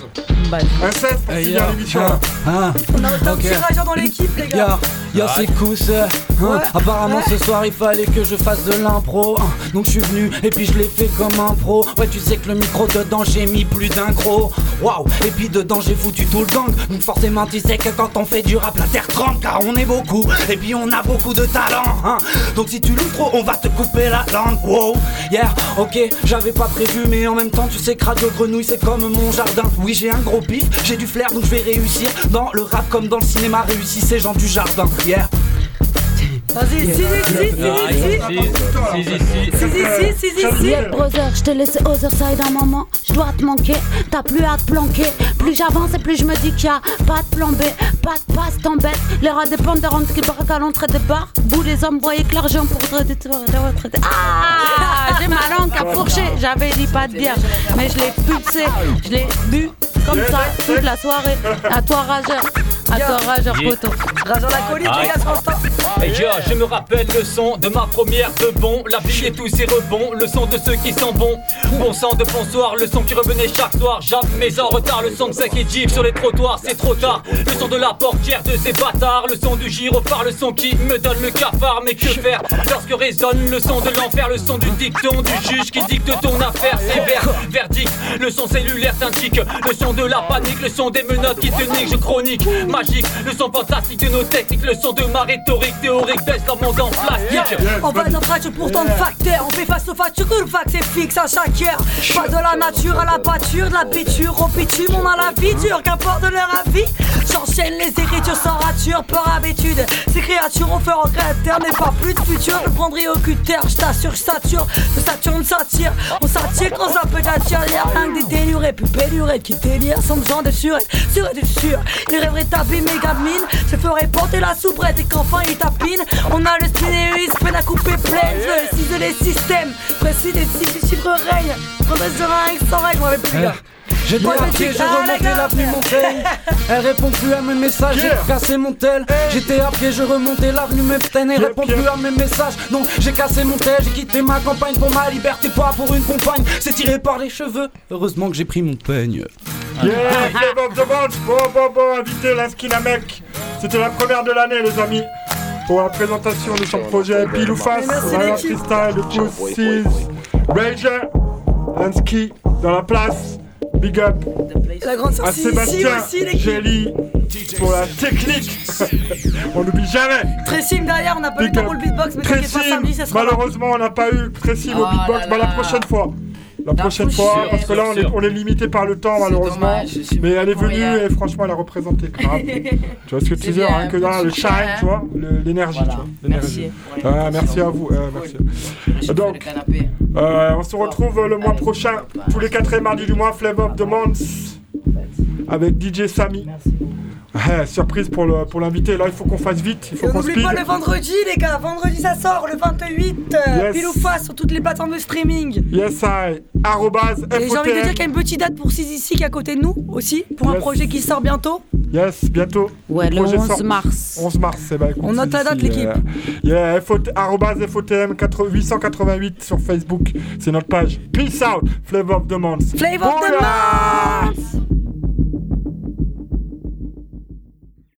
Speaker 7: Un 16 pour finir l'émission.
Speaker 29: Ah, ah.
Speaker 27: On a un dans l'équipe, les gars.
Speaker 29: Yo, yo, c'est Kous. euh, hein.
Speaker 27: Ouais.
Speaker 29: Apparemment, ce soir, il fallait que je fasse de l'impro. hein. Donc, je suis venu et puis je l'ai fait comme un pro. Ouais, tu sais que le micro dedans, j'ai mis plus d'un gros. Waouh, et puis dedans, j'ai foutu tout le gang. Donc, forcément, tu sais que quand on fait du rap, la terre tremble car on est beaucoup. Et puis, on a beaucoup de talent. hein. Donc, si tu loues trop, on va te couper la langue. Wow, yeah, ok, j'avais pas prévu, mais en même temps, tu sais que Radio Grenouille, c'est comme mon jardin. Oui, j'ai un gros pif, j'ai du flair, donc je vais réussir. Dans le rap comme dans le cinéma, réussissez gens du jardin. Yeah.
Speaker 27: Vas-y, si, si, si, si, si, si. Si, si, si, si, si.
Speaker 21: Yeah, brother, je t'ai laissé aux side un moment. Je dois te manquer, t'as plus à te planquer. Plus j'avance et plus je me dis qu'il y a pas de plan B, pas de passe, t'embête. Les rats dépendent des rentes qui barrent à l'entrée des bars. Bout les hommes voyaient que l'argent pour retraiter. retraiter. Ah, j'ai ma langue à fourcher. J'avais dit pas de bière, mais je l'ai pulsé. Je l'ai bu comme ça toute la soirée. À toi, rageur. À toi, rageur, poteau.
Speaker 27: Rageur la colique, les gars, 30 ans.
Speaker 38: Et yo, je me rappelle le son de ma première de bon. La vie et tous ses rebonds, le son de ceux qui sont bons. Bon sang de bonsoir, le son qui revenait chaque soir. Jamais en retard, le son de ceux qui jeep sur les trottoirs C'est trop tard, le son de la portière de ces bâtards Le son du gyrophare, le son qui me donne le cafard. Mais que faire lorsque résonne le son de l'enfer Le son du dicton du juge qui dicte ton affaire Sévère, verdict, le son cellulaire t'indique Le son de la panique, le son des menottes qui te niquent. Je chronique, magique, le son fantastique de nos techniques Le son de ma rhétorique théorique baisse leur monde en plastique
Speaker 27: On va dans fracture pour tant de facteurs. On fait face aux factures, que le fac c'est fixe à chaque heure. Pas de la nature à la pâture, de la biture au bitume. On a la vie dure, qu'importe leur avis. J'enchaîne les écritures sans rature, peur habitude. Ces créatures ont fait en créateur, mais pas plus de futur. Je prendrai au cutter, je t'assure, je sature. De Saturne s'attire, on s'attire quand ça peut attirer. Rien que des délurés, plus pélurettes qui délirent sans besoin de surette. Sur du sûr, ils rêveraient taper méga mine. Se ferait porter la soubrette et qu'enfin ils tapinent. On a le spinéus, peine à couper pleine. Je les systèmes, précis des six du chiffre règne. Prendre des seringues sans règle, je vais plus, gars.
Speaker 29: J'ai
Speaker 27: Ouais,
Speaker 29: débarqué,
Speaker 27: vas-y.
Speaker 29: j'ai remonté l'avenue Montaigne. Elle répond plus à mes messages, j'ai cassé mon tel. J'étais à pied, je remontais l'avenue Mepten. Elle répond plus à mes messages, donc j'ai cassé mon tel. J'ai quitté ma campagne pour ma liberté, pas pour une compagne. C'est tiré par les cheveux. Heureusement que j'ai pris mon peigne.
Speaker 7: Yeah, of the. Bon, bon, bon, invité Lansky mec. C'était la première de l'année, les amis. Pour la présentation de son projet Pile ou Face, la
Speaker 27: l'équipe.
Speaker 7: freestyle, le coup 6. Rager, Lansky, dans la place. Big up
Speaker 27: La grande
Speaker 7: à Sébastien. Jelly, pour la technique. on n'oublie jamais.
Speaker 27: Tressim derrière, on n'a pas eu le beatbox, mais t'inquiète pas,
Speaker 7: Tressim,
Speaker 27: samedi, ça sera.
Speaker 7: malheureusement, on n'a pas eu Tressim au
Speaker 27: Oh
Speaker 7: beatbox.
Speaker 27: là
Speaker 7: Bah, la prochaine fois. La prochaine
Speaker 27: prochaine
Speaker 7: fois, parce que là, on est, on est limité par le temps, malheureusement.
Speaker 27: dommage,
Speaker 7: Mais elle est venue et franchement, elle a représenté grave. tu vois ce que tu dis,
Speaker 27: bien,
Speaker 7: rien que là, le shine, tu vois, l'énergie.
Speaker 27: Merci.
Speaker 7: Ah, merci à vous. euh, merci. Donc, euh, on se retrouve le mois prochain, tous les quatrièmes mardis du mois, Flavor of the Month, avec DJ Samy. Ouais, surprise pour le- pour l'invité. Là, il faut qu'on fasse vite. Il faut qu'on
Speaker 27: n'oublie
Speaker 7: speed.
Speaker 27: pas le vendredi, les gars. Vendredi, ça sort le 28. euh,
Speaker 7: Yes.
Speaker 27: Pile ou face sur toutes les plateformes de streaming.
Speaker 7: Yes, I. Arrobase
Speaker 27: Et j'ai envie de dire qu'il y a une petite date pour Sizi qui est à côté de nous aussi, pour un projet qui sort bientôt.
Speaker 7: Yes, bientôt.
Speaker 21: Ouais, le
Speaker 7: projet
Speaker 21: 11
Speaker 7: sort-
Speaker 21: mars.
Speaker 7: 11 mars, c'est bah
Speaker 27: On note la date,
Speaker 7: ici,
Speaker 27: l'équipe.
Speaker 7: euh, yeah, FOTM 80 888 sur Facebook, c'est notre page. Peace out, Flavor of the Month.
Speaker 27: Flavor of the
Speaker 7: Booyah